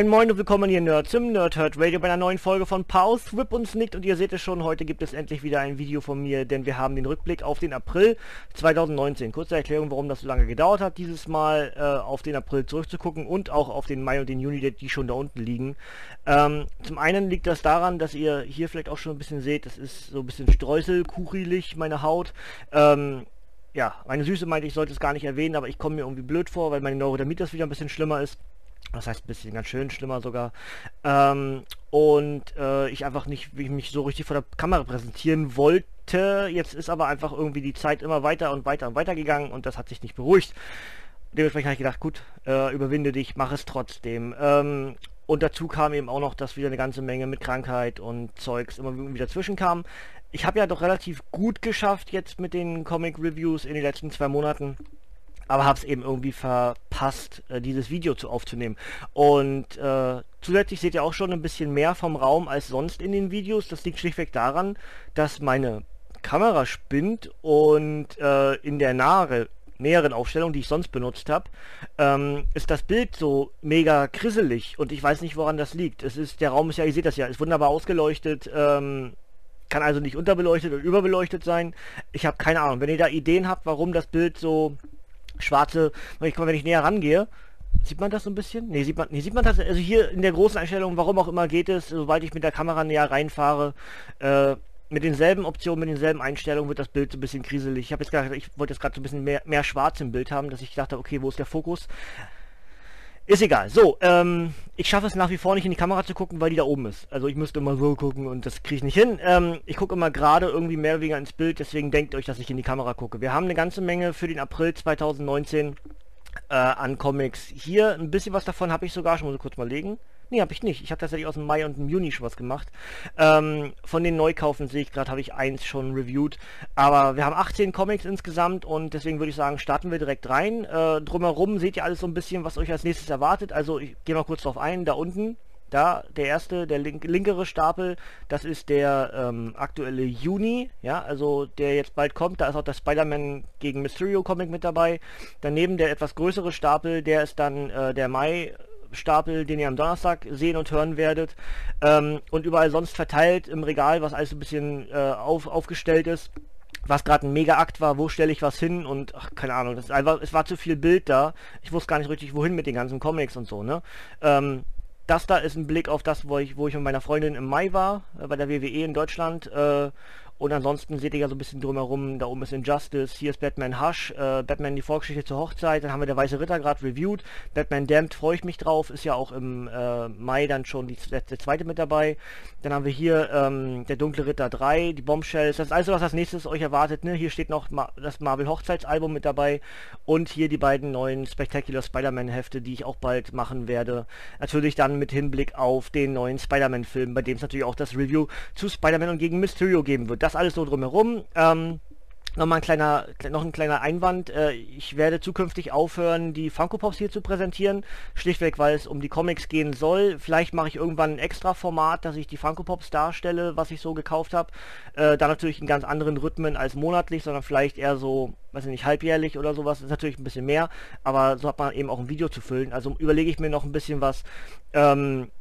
Moin Moin und willkommen hier Nerds im Nerdhurt Radio bei einer neuen Folge von Pause, Whip und Snicked und ihr seht es schon, heute gibt es endlich wieder ein Video von mir, denn wir haben den Rückblick auf den April 2019. Kurze Erklärung, warum das so lange gedauert hat, dieses Mal äh, auf den April zurückzugucken und auch auf den Mai und den Juni, die schon da unten liegen. Ähm, zum einen liegt das daran, dass ihr hier vielleicht auch schon ein bisschen seht, das ist so ein bisschen streuselkuchelig, meine Haut. Ähm, ja, meine Süße meinte, ich sollte es gar nicht erwähnen, aber ich komme mir irgendwie blöd vor, weil meine Neurodermitis wieder ein bisschen schlimmer ist. Das heißt ein bisschen ganz schön schlimmer sogar. Ähm, und äh, ich einfach nicht wie ich mich so richtig vor der Kamera präsentieren wollte. Jetzt ist aber einfach irgendwie die Zeit immer weiter und weiter und weiter gegangen und das hat sich nicht beruhigt. Dementsprechend habe ich gedacht, gut, äh, überwinde dich, mach es trotzdem. Ähm, und dazu kam eben auch noch, dass wieder eine ganze Menge mit Krankheit und Zeugs immer wieder dazwischen kam. Ich habe ja doch relativ gut geschafft jetzt mit den Comic Reviews in den letzten zwei Monaten aber habe es eben irgendwie verpasst, äh, dieses Video zu aufzunehmen. Und äh, zusätzlich seht ihr auch schon ein bisschen mehr vom Raum als sonst in den Videos. Das liegt schlichtweg daran, dass meine Kamera spinnt und äh, in der nahe, näheren Aufstellung, die ich sonst benutzt habe, ähm, ist das Bild so mega krisselig und ich weiß nicht, woran das liegt. Es ist, der Raum ist ja, ihr seht das ja, ist wunderbar ausgeleuchtet, ähm, kann also nicht unterbeleuchtet oder überbeleuchtet sein. Ich habe keine Ahnung. Wenn ihr da Ideen habt, warum das Bild so schwarze, wenn ich näher rangehe, Sieht man das so ein bisschen? Ne, sieht man, nee, sieht man das? Also hier in der großen Einstellung, warum auch immer geht es, sobald ich mit der Kamera näher reinfahre, äh, mit denselben Optionen, mit denselben Einstellungen wird das Bild so ein bisschen kriselig. Ich habe jetzt gedacht, ich wollte jetzt gerade so ein bisschen mehr, mehr schwarz im Bild haben, dass ich dachte, okay, wo ist der Fokus? Ist egal. So, ähm, ich schaffe es nach wie vor nicht in die Kamera zu gucken, weil die da oben ist. Also ich müsste immer so gucken und das kriege ich nicht hin. Ähm, ich gucke immer gerade irgendwie mehr oder weniger ins Bild, deswegen denkt euch, dass ich in die Kamera gucke. Wir haben eine ganze Menge für den April 2019 äh, an Comics. Hier ein bisschen was davon habe ich sogar schon, muss ich kurz mal legen. Nee, habe ich nicht. Ich habe tatsächlich aus dem Mai und dem Juni schon was gemacht. Ähm, von den Neukaufen sehe ich gerade, habe ich eins schon reviewed. Aber wir haben 18 Comics insgesamt und deswegen würde ich sagen, starten wir direkt rein. Äh, drumherum seht ihr alles so ein bisschen, was euch als nächstes erwartet. Also ich gehe mal kurz drauf ein. Da unten da der erste, der link, linkere Stapel, das ist der ähm, aktuelle Juni, ja, also der jetzt bald kommt, da ist auch der Spider-Man gegen Mysterio Comic mit dabei. Daneben der etwas größere Stapel, der ist dann äh, der Mai Stapel, den ihr am Donnerstag sehen und hören werdet. Ähm, und überall sonst verteilt im Regal, was alles ein bisschen äh, auf, aufgestellt ist. Was gerade ein Mega-Akt war, wo stelle ich was hin und ach, keine Ahnung, das einfach, es war zu viel Bild da. Ich wusste gar nicht richtig, wohin mit den ganzen Comics und so, ne? Ähm, das da ist ein Blick auf das, wo ich, wo ich mit meiner Freundin im Mai war, äh, bei der WWE in Deutschland. Äh, und ansonsten seht ihr ja so ein bisschen drumherum, da oben ist Injustice, hier ist Batman Hush, äh, Batman die Vorgeschichte zur Hochzeit, dann haben wir der Weiße Ritter gerade reviewed, Batman Damned freue ich mich drauf, ist ja auch im äh, Mai dann schon die, der, zweite mit dabei. Dann haben wir hier ähm, der Dunkle Ritter 3, die Bombshells, das ist alles, was als nächstes euch erwartet. Ne? Hier steht noch Ma das Marvel Hochzeitsalbum mit dabei und hier die beiden neuen Spectacular Spider-Man Hefte, die ich auch bald machen werde. Natürlich dann mit Hinblick auf den neuen Spider-Man Film, bei dem es natürlich auch das Review zu Spider-Man und gegen Mysterio geben wird. Das das alles so drumherum. Ähm, Nochmal ein kleiner, noch ein kleiner Einwand. Äh, ich werde zukünftig aufhören, die Funko Pops hier zu präsentieren. Schlichtweg, weil es um die Comics gehen soll. Vielleicht mache ich irgendwann ein extra Format, dass ich die Funko Pops darstelle, was ich so gekauft habe. Äh, da natürlich in ganz anderen Rhythmen als monatlich, sondern vielleicht eher so, weiß ich nicht, halbjährlich oder sowas. Das ist natürlich ein bisschen mehr, aber so hat man eben auch ein Video zu füllen. Also überlege ich mir noch ein bisschen was. Ähm,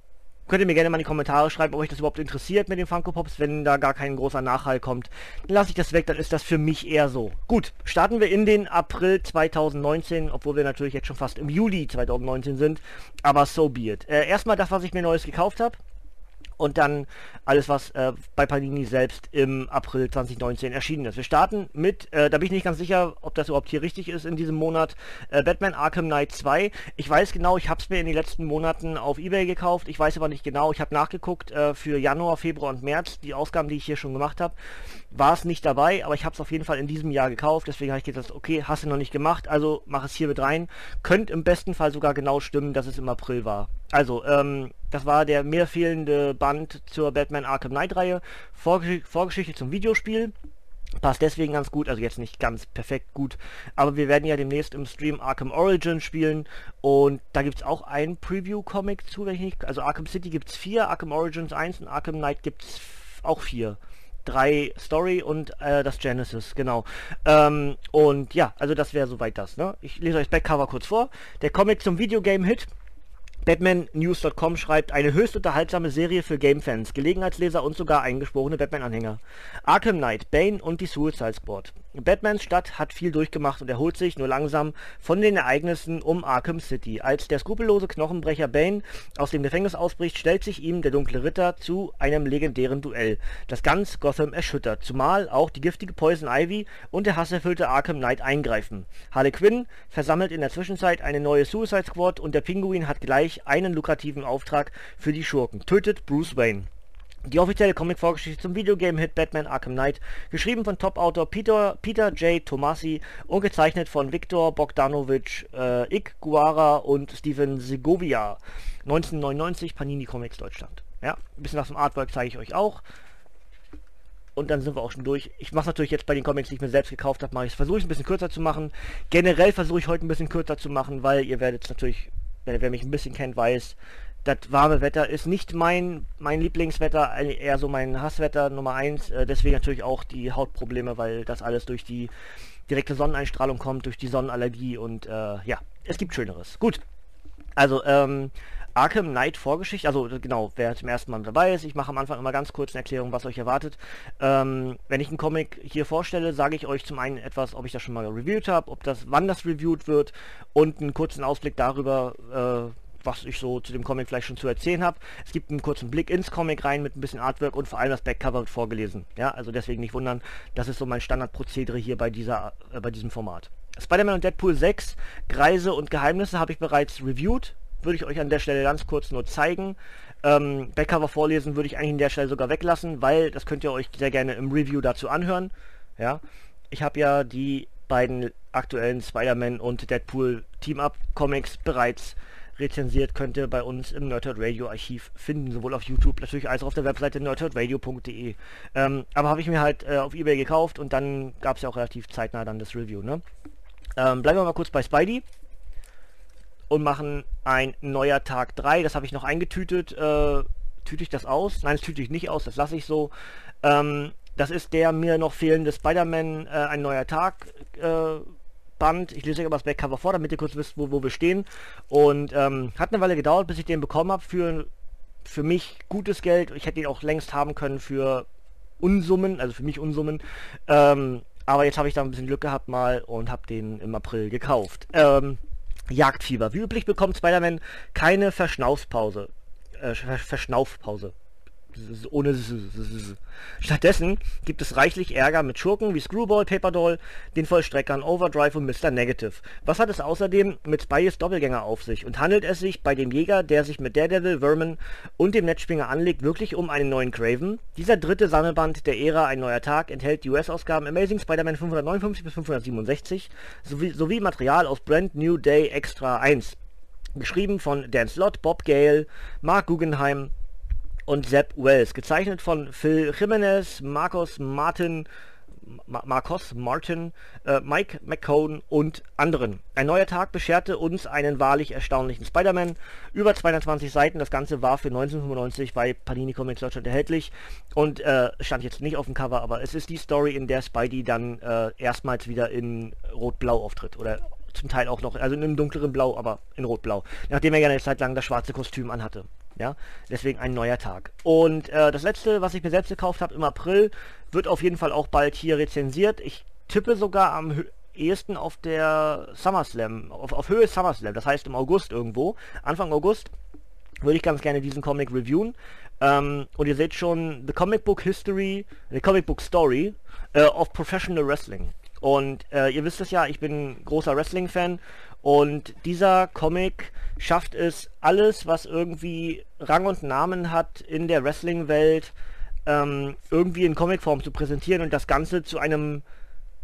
Könnt ihr mir gerne mal in die Kommentare schreiben, ob euch das überhaupt interessiert mit den Funko Pops. Wenn da gar kein großer Nachhall kommt, dann lasse ich das weg, dann ist das für mich eher so. Gut, starten wir in den April 2019, obwohl wir natürlich jetzt schon fast im Juli 2019 sind. Aber so be it. Äh, erstmal das, was ich mir Neues gekauft habe. Und dann alles, was äh, bei Panini selbst im April 2019 erschienen ist. Wir starten mit, äh, da bin ich nicht ganz sicher, ob das überhaupt hier richtig ist in diesem Monat, äh, Batman Arkham Knight 2. Ich weiß genau, ich habe es mir in den letzten Monaten auf Ebay gekauft, ich weiß aber nicht genau, ich habe nachgeguckt äh, für Januar, Februar und März, die Ausgaben, die ich hier schon gemacht habe, war es nicht dabei, aber ich habe es auf jeden Fall in diesem Jahr gekauft, deswegen habe ich gedacht, okay, hast du noch nicht gemacht, also mach es hier mit rein. Könnte im besten Fall sogar genau stimmen, dass es im April war. Also, ähm, das war der mehr fehlende Band zur Batman Arkham Knight Reihe. Vorgesch Vorgeschichte zum Videospiel. Passt deswegen ganz gut, also jetzt nicht ganz perfekt gut, aber wir werden ja demnächst im Stream Arkham Origin spielen und da gibt es auch ein Preview-Comic zu, wenn ich nicht, also Arkham City gibt es vier, Arkham Origins 1 und Arkham Knight gibt es auch vier. Drei Story und äh, das Genesis, genau. Ähm, und ja, also das wäre soweit das. Ne? Ich lese euch das Backcover kurz vor. Der Comic zum Videogame-Hit BatmanNews.com schreibt, eine höchst unterhaltsame Serie für Gamefans, Gelegenheitsleser und sogar eingeschworene Batman-Anhänger. Arkham Knight, Bane und die Suicide Squad. Batmans Stadt hat viel durchgemacht und erholt sich nur langsam von den Ereignissen um Arkham City. Als der skrupellose Knochenbrecher Bane aus dem Gefängnis ausbricht, stellt sich ihm der dunkle Ritter zu einem legendären Duell, das ganz Gotham erschüttert, zumal auch die giftige Poison Ivy und der hasserfüllte Arkham Knight eingreifen. Harley Quinn versammelt in der Zwischenzeit eine neue Suicide Squad und der Pinguin hat gleich einen lukrativen Auftrag für die Schurken. Tötet Bruce Wayne. Die offizielle Comic-Vorgeschichte zum Videogame-Hit Batman Arkham Knight, geschrieben von Top-Autor Peter, Peter J. Tomasi und gezeichnet von Viktor Bogdanovich, äh, Ick Guara und Steven Segovia. 1999 Panini Comics Deutschland. Ja, ein bisschen was zum Artwork zeige ich euch auch. Und dann sind wir auch schon durch. Ich mache natürlich jetzt bei den Comics, die ich mir selbst gekauft habe, mache ich versuche ich es ein bisschen kürzer zu machen. Generell versuche ich heute ein bisschen kürzer zu machen, weil ihr werdet es natürlich, wer, wer mich ein bisschen kennt, weiß, das warme Wetter ist nicht mein, mein Lieblingswetter, eher so mein Hasswetter Nummer 1. Äh, deswegen natürlich auch die Hautprobleme, weil das alles durch die direkte Sonneneinstrahlung kommt, durch die Sonnenallergie und äh, ja, es gibt Schöneres. Gut, also ähm, Arkham Knight Vorgeschichte, also genau, wer zum ersten Mal dabei ist, ich mache am Anfang immer ganz kurz eine Erklärung, was euch erwartet. Ähm, wenn ich einen Comic hier vorstelle, sage ich euch zum einen etwas, ob ich das schon mal reviewt habe, ob das, wann das reviewed wird und einen kurzen Ausblick darüber, äh, was ich so zu dem Comic vielleicht schon zu erzählen habe. Es gibt einen kurzen Blick ins Comic rein mit ein bisschen Artwork und vor allem das Backcover wird vorgelesen. Ja, also deswegen nicht wundern, das ist so mein Standardprozedere hier bei dieser, äh, bei diesem Format. Spider-Man und Deadpool 6, Kreise und Geheimnisse habe ich bereits reviewed. Würde ich euch an der Stelle ganz kurz nur zeigen. Ähm, Backcover vorlesen würde ich eigentlich an der Stelle sogar weglassen, weil das könnt ihr euch sehr gerne im Review dazu anhören. Ja, ich habe ja die beiden aktuellen Spider-Man und Deadpool Team-Up Comics bereits rezensiert, könnt ihr bei uns im Nerdhurt Radio Archiv finden, sowohl auf YouTube natürlich als auch auf der Webseite nerdhurtradio.de. Ähm, aber habe ich mir halt äh, auf Ebay gekauft und dann gab es ja auch relativ zeitnah dann das Review. Ne? Ähm, bleiben wir mal kurz bei Spidey und machen ein neuer Tag 3. Das habe ich noch eingetütet. Äh, tüte ich das aus? Nein, das tüte ich nicht aus, das lasse ich so. Ähm, das ist der mir noch fehlende Spider-Man äh, ein neuer Tag äh, Band. Ich lese euch aber das Backcover vor, damit ihr kurz wisst, wo, wo wir stehen. Und ähm, hat eine Weile gedauert, bis ich den bekommen habe für, für mich gutes Geld. Ich hätte ihn auch längst haben können für Unsummen, also für mich Unsummen. Ähm, aber jetzt habe ich da ein bisschen Glück gehabt mal und habe den im April gekauft. Ähm, Jagdfieber. Wie üblich bekommt Spider-Man keine Verschnaufpause. Äh, Verschnaufpause ohne Stattdessen gibt es reichlich Ärger mit Schurken wie Screwball, Paperdoll, den Vollstreckern, Overdrive und Mr. Negative. Was hat es außerdem mit Spyes Doppelgänger auf sich? Und handelt es sich bei dem Jäger, der sich mit Daredevil, Vermin und dem Netzspringer anlegt, wirklich um einen neuen Craven? Dieser dritte Sammelband der Ära Ein neuer Tag enthält die US-Ausgaben Amazing Spider-Man 559 bis 567 sowie, sowie Material aus Brand New Day Extra 1. Geschrieben von Dan Slott, Bob Gale, Mark Guggenheim, und Sepp Wells. Gezeichnet von Phil Jimenez, Marcos Martin, Ma Marcos Martin, äh, Mike McCone und anderen. Ein neuer Tag bescherte uns einen wahrlich erstaunlichen Spider-Man. Über 220 Seiten, das Ganze war für 1995 bei Panini Comics Deutschland erhältlich und äh, stand jetzt nicht auf dem Cover, aber es ist die Story, in der Spidey dann äh, erstmals wieder in Rot-Blau auftritt oder zum Teil auch noch, also in einem dunkleren Blau, aber in Rot-Blau, nachdem er ja eine Zeit lang das schwarze Kostüm anhatte. Ja, deswegen ein neuer Tag. Und äh, das letzte, was ich mir selbst gekauft habe im April, wird auf jeden Fall auch bald hier rezensiert. Ich tippe sogar am ehesten auf der SummerSlam, auf, auf Höhe SummerSlam, das heißt im August irgendwo, Anfang August, würde ich ganz gerne diesen Comic reviewen. Ähm, und ihr seht schon The Comic Book History, The Comic Book Story äh, of Professional Wrestling. Und äh, ihr wisst es ja, ich bin großer Wrestling-Fan und dieser Comic schafft es, alles, was irgendwie Rang und Namen hat in der Wrestling-Welt, ähm, irgendwie in Comicform zu präsentieren und das Ganze zu einem,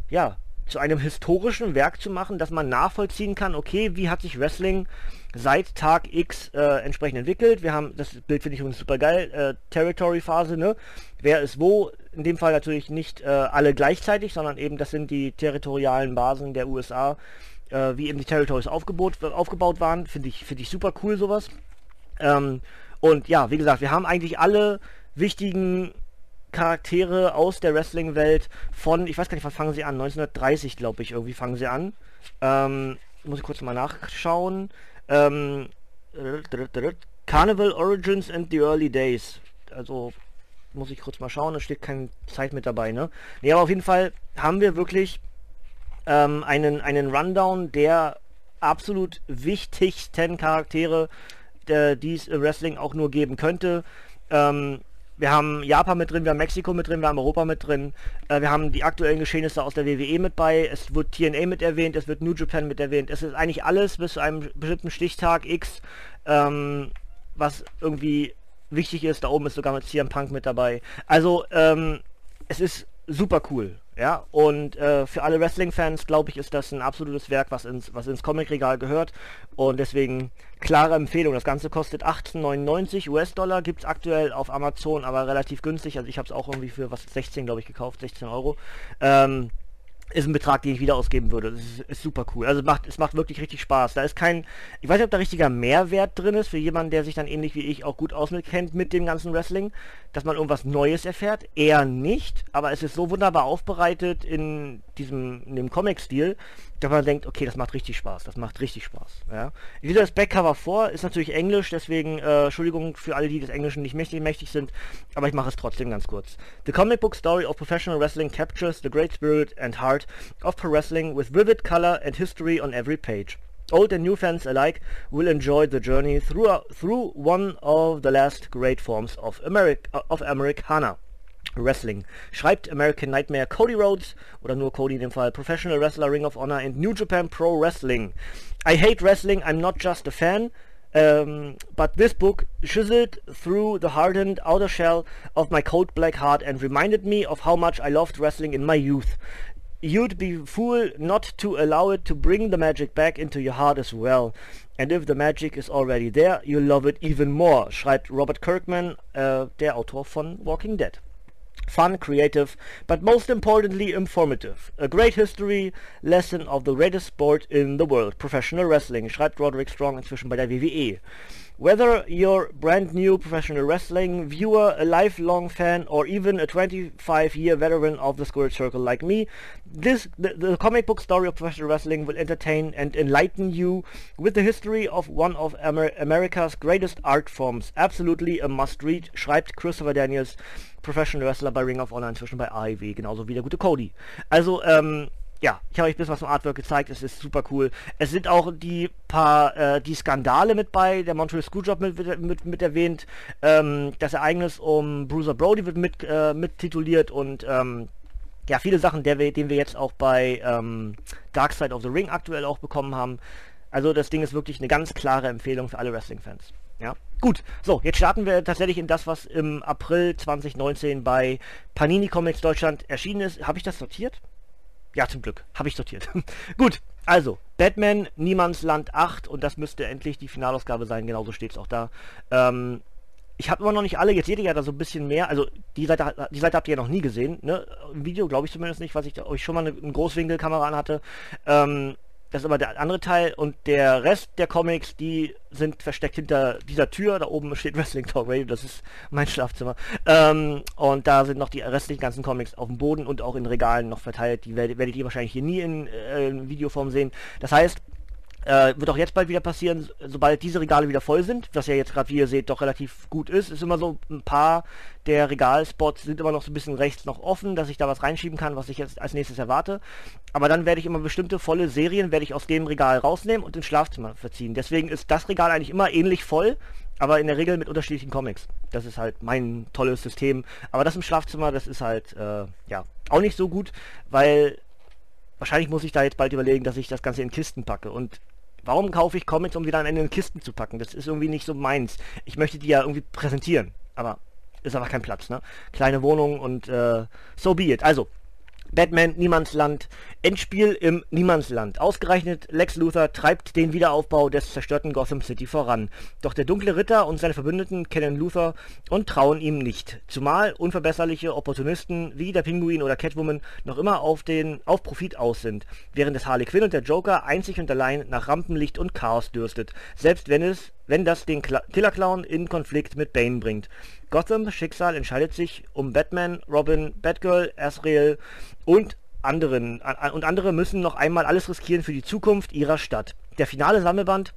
ja, zu einem historischen Werk zu machen, dass man nachvollziehen kann, okay, wie hat sich Wrestling seit Tag X äh, entsprechend entwickelt. Wir haben, das Bild finde ich übrigens super geil, äh, Territory-Phase, ne? Wer ist wo? In dem Fall natürlich nicht äh, alle gleichzeitig, sondern eben das sind die territorialen Basen der USA, äh, wie eben die Territories aufgebaut, aufgebaut waren. Finde ich, finde ich super cool sowas. Ähm, und ja, wie gesagt, wir haben eigentlich alle wichtigen Charaktere aus der Wrestling-Welt von, ich weiß gar nicht, wann fangen sie an? 1930, glaube ich, irgendwie fangen sie an. Ähm, muss ich kurz mal nachschauen. Ähm, Carnival Origins and the Early Days. Also muss ich kurz mal schauen, da steht keine Zeit mit dabei, ne? Ne, aber auf jeden Fall haben wir wirklich ähm, einen, einen Rundown der absolut wichtigsten Charaktere, der, die es im Wrestling auch nur geben könnte. Ähm, wir haben Japan mit drin, wir haben Mexiko mit drin, wir haben Europa mit drin, äh, wir haben die aktuellen Geschehnisse aus der WWE mit bei, es wird TNA mit erwähnt, es wird New Japan mit erwähnt, es ist eigentlich alles bis zu einem bestimmten Stichtag X, ähm, was irgendwie wichtig ist, da oben ist sogar mit CM Punk mit dabei. Also, ähm, es ist super cool. Ja, und äh, für alle Wrestling-Fans, glaube ich, ist das ein absolutes Werk, was ins, was ins Comic-Regal gehört. Und deswegen klare Empfehlung. Das Ganze kostet 18,99 US-Dollar, gibt es aktuell auf Amazon, aber relativ günstig. Also ich habe es auch irgendwie für was 16, glaube ich, gekauft, 16 Euro. Ähm, ist ein Betrag, den ich wieder ausgeben würde. Das ist, ist, super cool. Also es macht, es macht wirklich richtig Spaß. Da ist kein, ich weiß nicht, ob da richtiger Mehrwert drin ist für jemanden, der sich dann ähnlich wie ich auch gut auskennt mit dem ganzen Wrestling, dass man irgendwas Neues erfährt. Eher nicht, aber es ist so wunderbar aufbereitet in diesem, in dem Comic-Stil, dass man denkt, okay, das macht richtig Spaß, das macht richtig Spaß. Ja. Ich lese das Backcover vor, ist natürlich Englisch, deswegen äh, Entschuldigung für alle, die des Englischen nicht mächtig, mächtig sind, aber ich mache es trotzdem ganz kurz. The comic book story of professional wrestling captures the great spirit and heart of pro wrestling with vivid color and history on every page. Old and new fans alike will enjoy the journey through, through one of the last great forms of, Ameri of Americana. Wrestling. Schreibt American Nightmare Cody Rhodes oder nur Cody in dem Fall Professional Wrestler Ring of Honor and New Japan Pro Wrestling. I hate wrestling, I'm not just a fan. Um, but this book chiseled through the hardened outer shell of my cold black heart and reminded me of how much I loved wrestling in my youth. You'd be fool not to allow it to bring the magic back into your heart as well. And if the magic is already there, you'll love it even more, schreibt Robert Kirkman, äh, der Autor von Walking Dead. Fun, creative, but most importantly informative. A great history lesson of the greatest sport in the world, professional wrestling, schreibt Roderick Strong inzwischen bei der WWE. Whether you're brand new professional wrestling viewer, a lifelong fan, or even a 25-year veteran of the Squared Circle like me, this the, the, comic book story of professional wrestling will entertain and enlighten you with the history of one of Amer America's greatest art forms. Absolutely a must-read, schreibt Christopher Daniels, Professional Wrestler bei Ring of Honor, inzwischen bei AEW, genauso wie der gute Cody. Also, ähm, ja, ich habe euch ein bisschen was vom Artwork gezeigt, es ist super cool. Es sind auch die paar, äh, die Skandale mit bei, der Montreal Screwjob mit, mit, mit erwähnt, ähm, das Ereignis um Bruiser Brody wird mit, äh, mit tituliert und ähm, ja, viele Sachen, der wir, den wir jetzt auch bei ähm, Dark Side of the Ring aktuell auch bekommen haben. Also das Ding ist wirklich eine ganz klare Empfehlung für alle Wrestling-Fans. Ja, gut. So, jetzt starten wir tatsächlich in das, was im April 2019 bei Panini Comics Deutschland erschienen ist. Habe ich das sortiert? Ja, zum Glück. Habe ich sortiert. Gut, also, Batman, Niemandsland 8 und das müsste endlich die Finalausgabe sein, genauso steht es auch da. Ähm, ich habe immer noch nicht alle, jetzt seht ihr ja da so ein bisschen mehr, also die Seite, die Seite habt ihr ja noch nie gesehen, ne? Im Video glaube ich zumindest nicht, was ich euch schon mal eine, eine Großwinkelkamera an hatte. Ähm, das ist aber der andere Teil und der Rest der Comics, die sind versteckt hinter dieser Tür. Da oben steht Wrestling Talk Radio, das ist mein Schlafzimmer. Ähm, und da sind noch die restlichen ganzen Comics auf dem Boden und auch in Regalen noch verteilt. Die werdet, werdet ihr wahrscheinlich hier nie in, äh, in Videoform sehen. Das heißt, Äh, wird auch jetzt bald wieder passieren, sobald diese Regale wieder voll sind, was ja jetzt gerade, wie ihr seht, doch relativ gut ist. Ist immer so ein paar der Regalspots sind immer noch so ein bisschen rechts noch offen, dass ich da was reinschieben kann, was ich jetzt als nächstes erwarte. Aber dann werde ich immer bestimmte volle Serien, werde ich aus dem Regal rausnehmen und ins Schlafzimmer verziehen. Deswegen ist das Regal eigentlich immer ähnlich voll, aber in der Regel mit unterschiedlichen Comics. Das ist halt mein tolles System. Aber das im Schlafzimmer, das ist halt, äh, ja, auch nicht so gut, weil wahrscheinlich muss ich da jetzt bald überlegen, dass ich das Ganze in Kisten packe. Und Warum kaufe ich Comics, um die dann in den Kisten zu packen? Das ist irgendwie nicht so meins. Ich möchte die ja irgendwie präsentieren, aber ist aber kein Platz, ne? Kleine Wohnung und äh, so be it. Also, Batman Niemandsland, Endspiel im Niemandsland. Ausgerechnet Lex Luthor treibt den Wiederaufbau des zerstörten Gotham City voran. Doch der dunkle Ritter und seine Verbündeten kennen Luthor und trauen ihm nicht. Zumal unverbesserliche Opportunisten wie der Pinguin oder Catwoman noch immer auf, den, auf Profit aus sind, während es Harley Quinn und der Joker einzig und allein nach Rampenlicht und Chaos dürstet, selbst wenn es wenn das den Killer Clown in Konflikt mit Bane bringt. Gothams Schicksal entscheidet sich um Batman, Robin, Batgirl, Azrael und anderen. Und andere müssen noch einmal alles riskieren für die Zukunft ihrer Stadt. Der finale Sammelband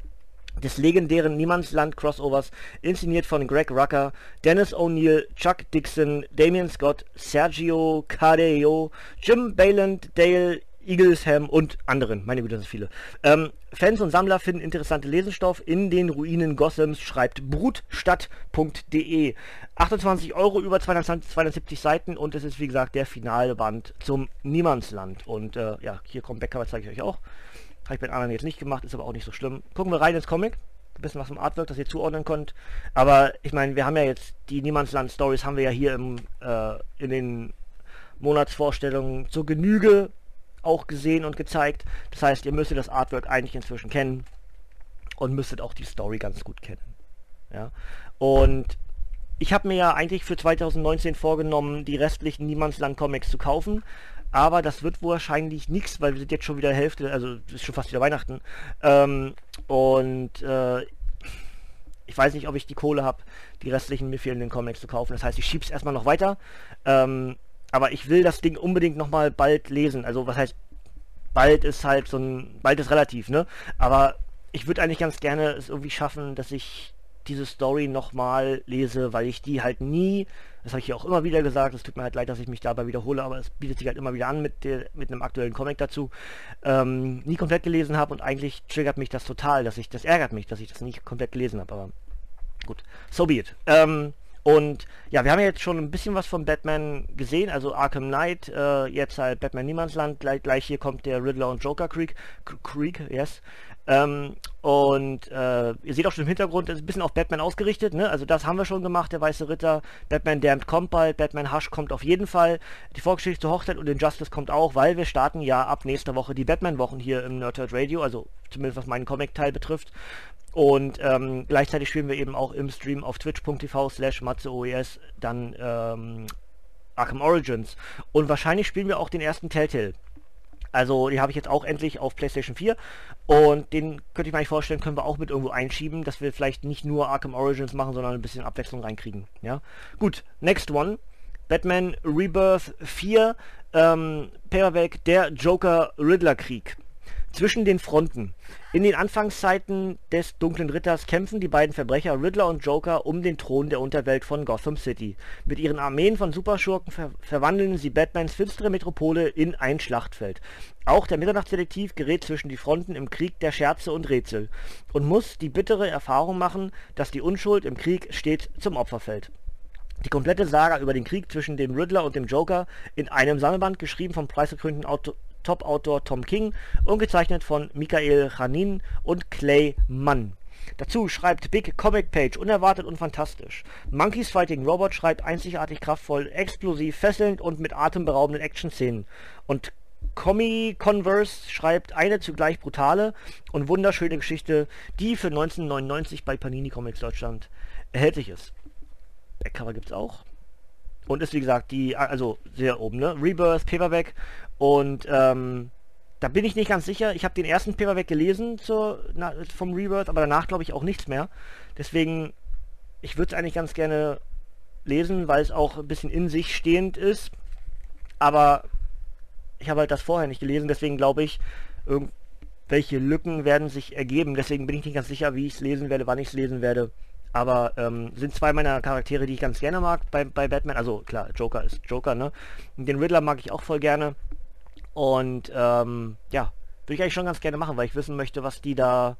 des legendären Niemandsland-Crossovers, inszeniert von Greg Rucker, Dennis O'Neill, Chuck Dixon, Damian Scott, Sergio Cadeo, Jim Bayland, Dale Eaglesham und anderen. Meine Güte, das sind viele. Ähm, Fans und Sammler finden interessante Lesenstoff in den Ruinen Gossams, schreibt brutstadt.de. 28 Euro über 270 Seiten und es ist wie gesagt der finale Band zum Niemandsland. Und äh, ja, hier kommt Backcover, zeige ich euch auch. Habe ich bei den anderen jetzt nicht gemacht, ist aber auch nicht so schlimm. Gucken wir rein ins Comic. Ein bisschen was vom Artwork, das ihr zuordnen könnt. Aber ich meine, wir haben ja jetzt die Niemandsland-Stories haben wir ja hier im, äh, in den Monatsvorstellungen zur Genüge auch gesehen und gezeigt. Das heißt, ihr müsstet das Artwork eigentlich inzwischen kennen und müsstet auch die Story ganz gut kennen. Ja? Und ich habe mir ja eigentlich für 2019 vorgenommen, die restlichen Niemandsland-Comics zu kaufen. Aber das wird wahrscheinlich nichts, weil wir sind jetzt schon wieder Hälfte, also ist schon fast wieder Weihnachten. Ähm, und äh, ich weiß nicht, ob ich die Kohle habe, die restlichen mir fehlenden Comics zu kaufen. Das heißt, ich schiebe es erstmal noch weiter. Ähm, aber ich will das Ding unbedingt nochmal bald lesen. Also was heißt, bald ist halt so ein, bald ist relativ, ne? Aber ich würde eigentlich ganz gerne es irgendwie schaffen, dass ich diese Story nochmal lese, weil ich die halt nie, das habe ich ja auch immer wieder gesagt, es tut mir halt leid, dass ich mich dabei wiederhole, aber es bietet sich halt immer wieder an mit, der, mit einem aktuellen Comic dazu, ähm, nie komplett gelesen habe und eigentlich triggert mich das total, dass ich, das ärgert mich, dass ich das nicht komplett gelesen habe, aber gut, so be it. Ähm, und ja, wir haben jetzt schon ein bisschen was von Batman gesehen, also Arkham Knight, äh, jetzt halt Batman Niemandsland, gleich, gleich hier kommt der Riddler und Joker Creek, Creek, yes. Ähm, und äh, ihr seht auch schon im Hintergrund, ist ein bisschen auf Batman ausgerichtet, ne? Also das haben wir schon gemacht, der Weiße Ritter, Batman Damned kommt bald, Batman Hush kommt auf jeden Fall, die Vorgeschichte zur Hochzeit und Injustice kommt auch, weil wir starten ja ab nächster Woche die Batman-Wochen hier im Nerdhurt Radio, also zumindest was meinen Comic-Teil betrifft. Und ähm, gleichzeitig spielen wir eben auch im Stream auf twitch.tv slash matzeoes dann ähm, Arkham Origins. Und wahrscheinlich spielen wir auch den ersten Telltale. Also die habe ich jetzt auch endlich auf PlayStation 4 und den könnte ich mir eigentlich vorstellen, können wir auch mit irgendwo einschieben, dass wir vielleicht nicht nur Arkham Origins machen, sondern ein bisschen Abwechslung reinkriegen. Ja, gut. Next one. Batman Rebirth 4, ähm, Paperback, der Joker Riddler Krieg zwischen den Fronten. In den Anfangszeiten des Dunklen Ritters kämpfen die beiden Verbrecher Riddler und Joker um den Thron der Unterwelt von Gotham City. Mit ihren Armeen von Superschurken ver verwandeln sie Batmans finstere Metropole in ein Schlachtfeld. Auch der Mitternachtsdetektiv gerät zwischen die Fronten im Krieg der Scherze und Rätsel und muss die bittere Erfahrung machen, dass die Unschuld im Krieg stets zum Opfer fällt. Die komplette Saga über den Krieg zwischen dem Riddler und dem Joker in einem Sammelband, geschrieben vom preisgekrönten Autor Top-Autor Tom King und gezeichnet von Michael Chanin und Clay Mann. Dazu schreibt Big Comic Page unerwartet und fantastisch. Monkeys Fighting Robot schreibt einzigartig kraftvoll, explosiv, fesselnd und mit atemberaubenden Action-Szenen. Und Comi Converse schreibt eine zugleich brutale und wunderschöne Geschichte, die für 1999 bei Panini Comics Deutschland erhältlich ist. Backcover es auch. Und ist wie gesagt die, also sehr oben, ne? Rebirth, Paperback und ähm, da bin ich nicht ganz sicher. Ich habe den ersten Paperback gelesen zur, na, vom Rebirth, aber danach glaube ich auch nichts mehr. Deswegen, ich würde es eigentlich ganz gerne lesen, weil es auch ein bisschen in sich stehend ist. Aber ich habe halt das vorher nicht gelesen, deswegen glaube ich, welche Lücken werden sich ergeben. Deswegen bin ich nicht ganz sicher, wie ich es lesen werde, wann ich es lesen werde. Aber ähm, sind zwei meiner Charaktere, die ich ganz gerne mag bei, bei Batman. Also klar, Joker ist Joker, ne? Den Riddler mag ich auch voll gerne. Und ähm, ja, würde ich eigentlich schon ganz gerne machen, weil ich wissen möchte, was die da,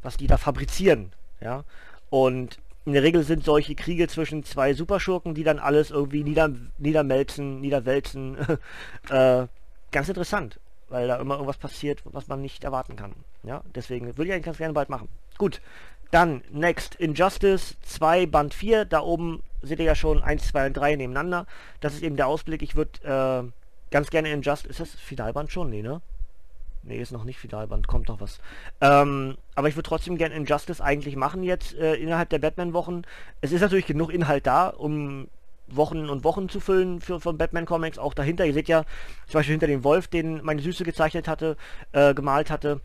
was die da fabrizieren. Ja. Und in der Regel sind solche Kriege zwischen zwei Superschurken, die dann alles irgendwie nieder, niedermelzen, niederwälzen, äh, ganz interessant, weil da immer irgendwas passiert, was man nicht erwarten kann. Ja, deswegen würde ich eigentlich ganz gerne bald machen. Gut, dann Next Injustice 2 Band 4, da oben seht ihr ja schon 1, 2 und 3 nebeneinander. Das ist eben der Ausblick. Ich würde äh, ganz gerne Injustice, ist das Finalband schon? Nee, ne? Ne, ist noch nicht Finalband, kommt noch was. Ähm, aber ich würde trotzdem gerne Injustice eigentlich machen jetzt äh, innerhalb der Batman-Wochen. Es ist natürlich genug Inhalt da, um Wochen und Wochen zu füllen für von Batman Comics. Auch dahinter, ihr seht ja zum Beispiel hinter dem Wolf, den meine Süße gezeichnet hatte, äh, gemalt hatte.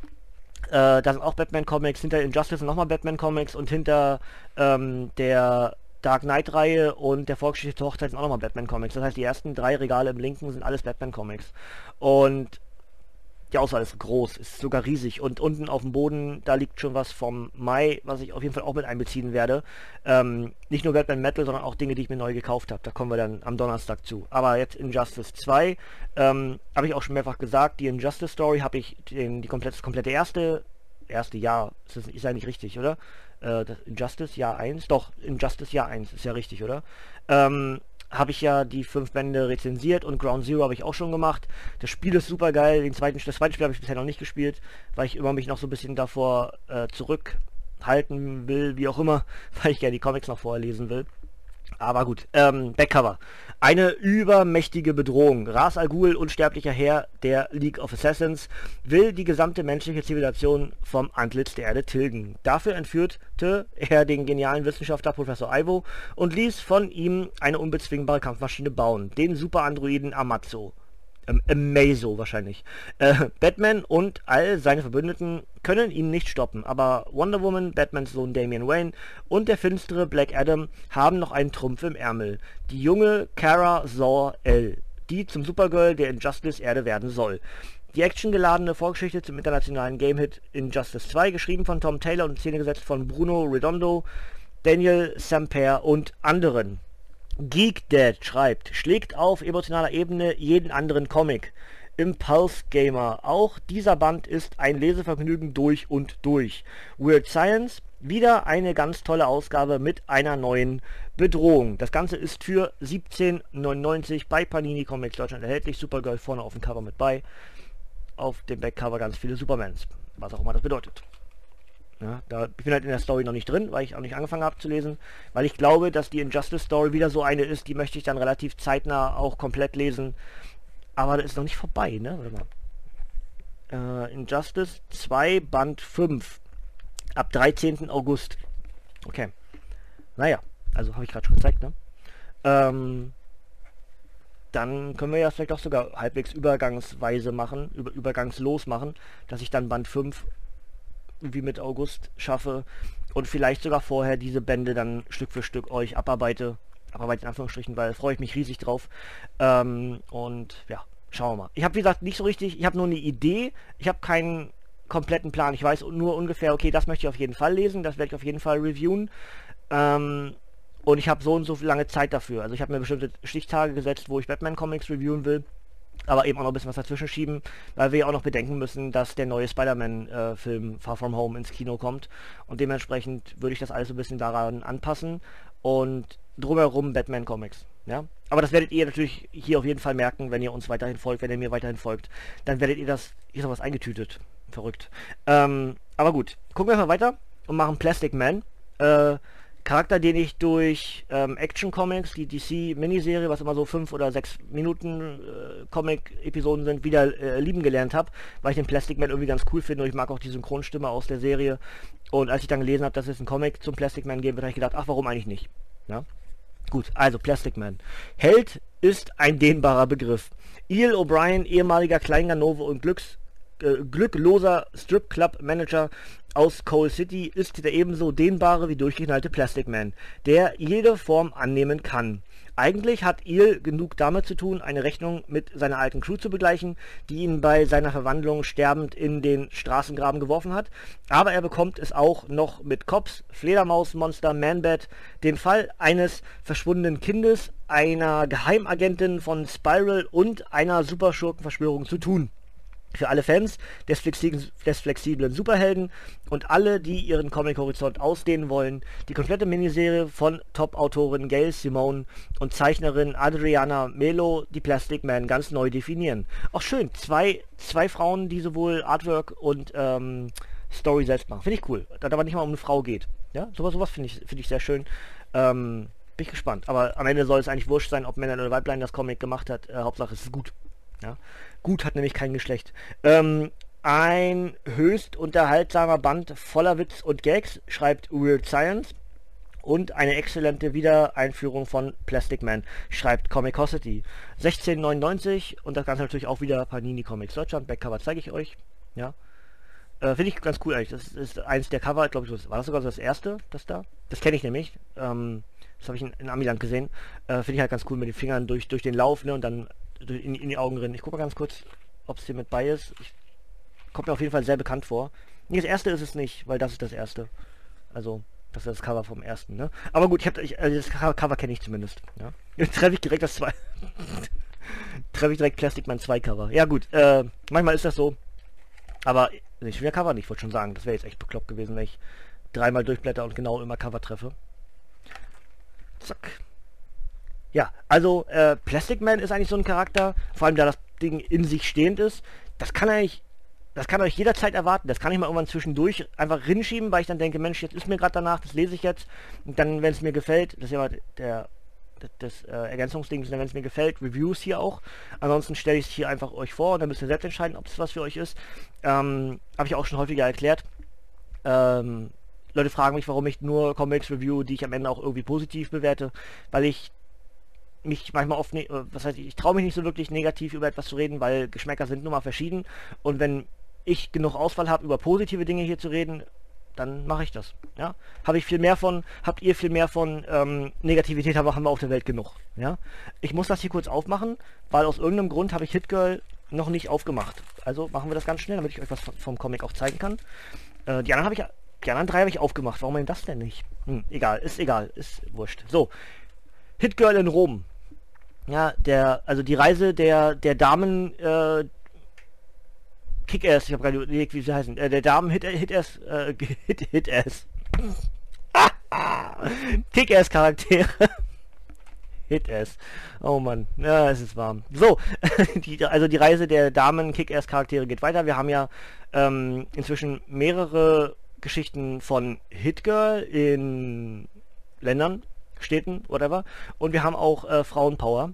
Äh, da sind auch Batman Comics, hinter Injustice nochmal Batman Comics und hinter ähm, der Dark Knight Reihe und der Vorgeschichte Hochzeit sind auch nochmal Batman Comics. Das heißt, die ersten drei Regale im linken sind alles Batman Comics. Und die Auswahl ist groß, ist sogar riesig. Und unten auf dem Boden, da liegt schon was vom Mai, was ich auf jeden Fall auch mit einbeziehen werde. Ähm, nicht nur Batman Metal, sondern auch Dinge, die ich mir neu gekauft habe. Da kommen wir dann am Donnerstag zu. Aber jetzt Injustice 2, ähm, habe ich auch schon mehrfach gesagt, die Injustice Story habe ich den, die komplette, komplette erste, erste Jahr, ist, das, ist ja richtig, oder? Äh, Injustice Jahr 1? Doch, Injustice Jahr 1 ist ja richtig, oder? Ähm, habe ich ja die fünf Bände rezensiert und Ground Zero habe ich auch schon gemacht. Das Spiel ist super geil. Den zweiten, das zweite Spiel habe ich bisher noch nicht gespielt, weil ich immer mich noch so ein bisschen davor äh, zurückhalten will, wie auch immer, weil ich gerne die Comics noch vorher lesen will. Aber gut, ähm, Backcover. Eine übermächtige Bedrohung. Ras Al Ghul, unsterblicher Herr der League of Assassins, will die gesamte menschliche Zivilisation vom Antlitz der Erde tilgen. Dafür entführte er den genialen Wissenschaftler Professor Ivo und ließ von ihm eine unbezwingbare Kampfmaschine bauen, den Super-Androiden Amazzo ähm, Amazo wahrscheinlich. Äh, Batman und all seine Verbündeten können ihn nicht stoppen, aber Wonder Woman, Batmans Sohn Damian Wayne und der finstere Black Adam haben noch einen Trumpf im Ärmel. Die junge Kara Zor-El, die zum Supergirl der Injustice Erde werden soll. Die actiongeladene Vorgeschichte zum internationalen Game-Hit Injustice 2, geschrieben von Tom Taylor und Szene gesetzt von Bruno Redondo, Daniel Samper und anderen. Geek Dad schreibt, schlägt auf emotionaler Ebene jeden anderen Comic. Impulse Gamer, auch dieser Band ist ein Lesevergnügen durch und durch. Weird Science, wieder eine ganz tolle Ausgabe mit einer neuen Bedrohung. Das Ganze ist für 17,99 bei Panini Comics Deutschland erhältlich. Supergirl vorne auf dem Cover mit bei. Auf dem Backcover ganz viele Supermans. Was auch immer das bedeutet. Ja, da, ich bin halt in der Story noch nicht drin, weil ich auch nicht angefangen habe zu lesen, weil ich glaube, dass die Injustice Story wieder so eine ist, die möchte ich dann relativ zeitnah auch komplett lesen. Aber das ist noch nicht vorbei, ne? Warte mal. Äh, Injustice 2 Band 5 ab 13. August. Okay. Naja, also habe ich gerade schon gezeigt, ne? Ähm, dann können wir ja vielleicht auch sogar halbwegs übergangsweise machen, über, übergangslos machen, dass ich dann Band 5 wie mit August schaffe und vielleicht sogar vorher diese Bände dann Stück für Stück euch abarbeite. Abarbeite in Anführungsstrichen, weil freue ich mich riesig drauf. Ähm, und ja, schauen wir mal. Ich habe wie gesagt nicht so richtig, ich habe nur eine Idee, ich habe keinen kompletten Plan. Ich weiß nur ungefähr, okay, das möchte ich auf jeden Fall lesen, das werde ich auf jeden Fall reviewen. Ähm, und ich habe so und so lange Zeit dafür. Also ich habe mir bestimmte Stichtage gesetzt, wo ich Batman Comics reviewen will aber eben auch noch ein bisschen was dazwischen schieben, weil wir ja auch noch bedenken müssen, dass der neue Spider-Man-Film äh, Far From Home ins Kino kommt und dementsprechend würde ich das alles ein bisschen daran anpassen und drumherum Batman Comics. Ja? Aber das werdet ihr natürlich hier auf jeden Fall merken, wenn ihr uns weiterhin folgt, wenn ihr mir weiterhin folgt. Dann werdet ihr das, hier ist was eingetütet. Verrückt. Ähm, aber gut, gucken wir mal weiter und machen Plastic Man. Äh, Charakter, den ich durch ähm, Action Comics, die DC Miniserie, was immer so fünf oder sechs Minuten äh, Comic-Episoden sind, wieder äh, lieben gelernt habe, weil ich den Plastic Man irgendwie ganz cool finde und ich mag auch die Synchronstimme aus der Serie. Und als ich dann gelesen habe, dass es einen Comic zum Plastic Man geben wird, habe ich gedacht, ach, warum eigentlich nicht? Ja? Gut, also Plastic Man. Held ist ein dehnbarer Begriff. Eel O'Brien, ehemaliger Kleinganove und Glücks äh, glückloser Strip Club Manager aus Coal City ist der ebenso dehnbare wie durchgeknallte Plastic Man, der jede Form annehmen kann. Eigentlich hat Eel genug damit zu tun, eine Rechnung mit seiner alten Crew zu begleichen, die ihn bei seiner Verwandlung sterbend in den Straßengraben geworfen hat, aber er bekommt es auch noch mit Cops, Fledermausmonster, Manbat, den Fall eines verschwundenen Kindes, einer Geheimagentin von Spiral und einer Superschurkenverschwörung zu tun für alle Fans des, flexiblen, des flexiblen Superhelden und alle, die ihren Comic-Horizont ausdehnen wollen, die komplette Miniserie von Top-Autorin Gail Simone und Zeichnerin Adriana Melo, die Plastic Man, ganz neu definieren. Auch schön, zwei, zwei Frauen, die sowohl Artwork und ähm, Story selbst machen. Finde ich cool, da aber nicht mal um eine Frau geht. Ja, sowas, sowas finde ich, find ich sehr schön. Ähm, bin ich gespannt. Aber am Ende soll es eigentlich wurscht sein, ob Männer oder Weiblein das Comic gemacht hat. Äh, Hauptsache es ist gut. Ja. Gut hat nämlich kein Geschlecht. Ähm, ein höchst unterhaltsamer Band voller Witz und Gags, schreibt Weird Science. Und eine exzellente Wiedereinführung von Plastic Man, schreibt Comicosity. 16,99 und das Ganze natürlich auch wieder Panini Comics Deutschland. Backcover zeige ich euch. Ja. Äh, Finde ich ganz cool eigentlich. Das ist eins der Cover, glaube ich, war das sogar das erste, das da? Das kenne ich nämlich. Ähm, das habe ich in, in Amiland gesehen. Äh, Finde ich halt ganz cool mit den Fingern durch, durch den Lauf ne, und dann in, in die Augen rennen. Ich gucke mal ganz kurz, ob es hier mit bei ist. Ich, kommt mir auf jeden Fall sehr bekannt vor. Nee, das erste ist es nicht, weil das ist das erste. Also, das ist das Cover vom ersten, ne? Aber gut, ich habe ich, also das Cover kenne ich zumindest. Ja? Jetzt treffe ich direkt das zwei. treffe ich direkt Plastic Man 2 Cover. Ja gut, äh, manchmal ist das so. Aber ich will ja Cover nicht, wollte schon sagen. Das wäre jetzt echt bekloppt gewesen, wenn ich dreimal durchblätter und genau immer Cover treffe. Zack. Ja, also äh, Plastic Man ist eigentlich so ein Charakter, vor allem da das Ding in sich stehend ist. Das kann eigentlich, das kann euch jederzeit erwarten. Das kann ich mal irgendwann zwischendurch einfach rinschieben, weil ich dann denke, Mensch, jetzt ist mir gerade danach, das lese ich jetzt. Und dann, wenn es mir gefällt, das ist ja der das äh, Ergänzungsding, wenn es mir gefällt, Reviews hier auch. Ansonsten stelle ich es hier einfach euch vor und dann müsst ihr selbst entscheiden, ob es was für euch ist. Ähm, Habe ich auch schon häufiger erklärt. Ähm, Leute fragen mich, warum ich nur Comics review, die ich am Ende auch irgendwie positiv bewerte, weil ich mich manchmal oft, ne was heißt, ich traue mich nicht so wirklich negativ über etwas zu reden, weil Geschmäcker sind nun mal verschieden. Und wenn ich genug Auswahl habe, über positive Dinge hier zu reden, dann mache ich das. Ja, habe ich viel mehr von, habt ihr viel mehr von ähm, Negativität haben wir auf der Welt genug. Ja, ich muss das hier kurz aufmachen, weil aus irgendeinem Grund habe ich Hitgirl noch nicht aufgemacht. Also machen wir das ganz schnell, damit ich euch was vom Comic auch zeigen kann. Äh, die anderen habe ich, die anderen drei habe ich aufgemacht. Warum denn das denn nicht? Hm, egal, ist egal, ist wurscht. So, Hitgirl in Rom. Ja, der, also die Reise der, der Damen, äh, Kick-Ass, ich habe gerade überlegt, wie sie heißen, äh, der Damen Hit-Ass, äh, Hit, Hit-Ass. Kick-Ass-Charaktere. Hit-Ass. Oh Mann, ja, es ist warm. So, die, also die Reise der Damen Kick-Ass-Charaktere geht weiter. Wir haben ja ähm, inzwischen mehrere Geschichten von Hit-Girl in Ländern Städten, whatever. Und wir haben auch äh, Frauenpower,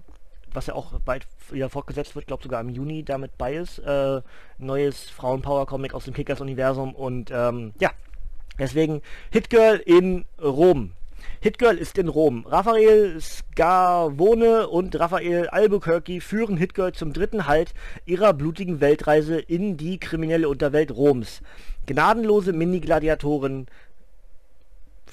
was ja auch bald wieder fortgesetzt wird, glaube sogar im Juni damit bei ist. Äh, neues Frauenpower-Comic aus dem Kickers-Universum und ähm, ja, deswegen Hitgirl in Rom. Hitgirl ist in Rom. Raphael Scarvone und Raphael Albuquerque führen Hitgirl zum dritten Halt ihrer blutigen Weltreise in die kriminelle Unterwelt Roms. Gnadenlose Mini-Gladiatoren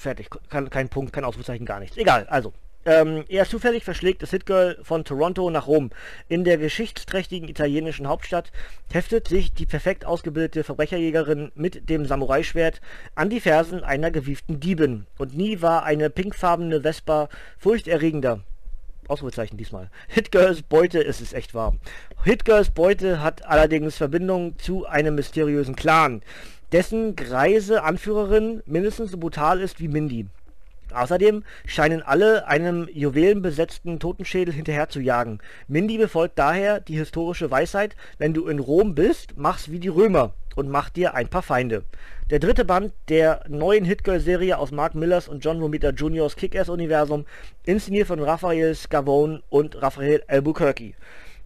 Fertig. Kein, kein Punkt, kein Ausrufezeichen, gar nichts. Egal, also. Ähm, eher zufällig verschlägt das Hitgirl von Toronto nach Rom. In der geschichtsträchtigen italienischen Hauptstadt heftet sich die perfekt ausgebildete Verbrecherjägerin mit dem Samurai-Schwert an die Fersen einer gewieften Diebin. Und nie war eine pinkfarbene Vespa furchterregender. Ausrufezeichen diesmal. Hitgirls Beute, es ist echt warm. Hitgirls Beute hat allerdings Verbindung zu einem mysteriösen Clan dessen greise Anführerin mindestens so brutal ist wie Mindy. Außerdem scheinen alle einem juwelenbesetzten Totenschädel hinterher zu jagen. Mindy befolgt daher die historische Weisheit, wenn du in Rom bist, mach's wie die Römer und mach dir ein paar Feinde. Der dritte Band der neuen Hitgirl-Serie aus Mark Millers und John Romita Jr.'s Kick-Ass-Universum, inszeniert von Raphael Scavone und Raphael Albuquerque.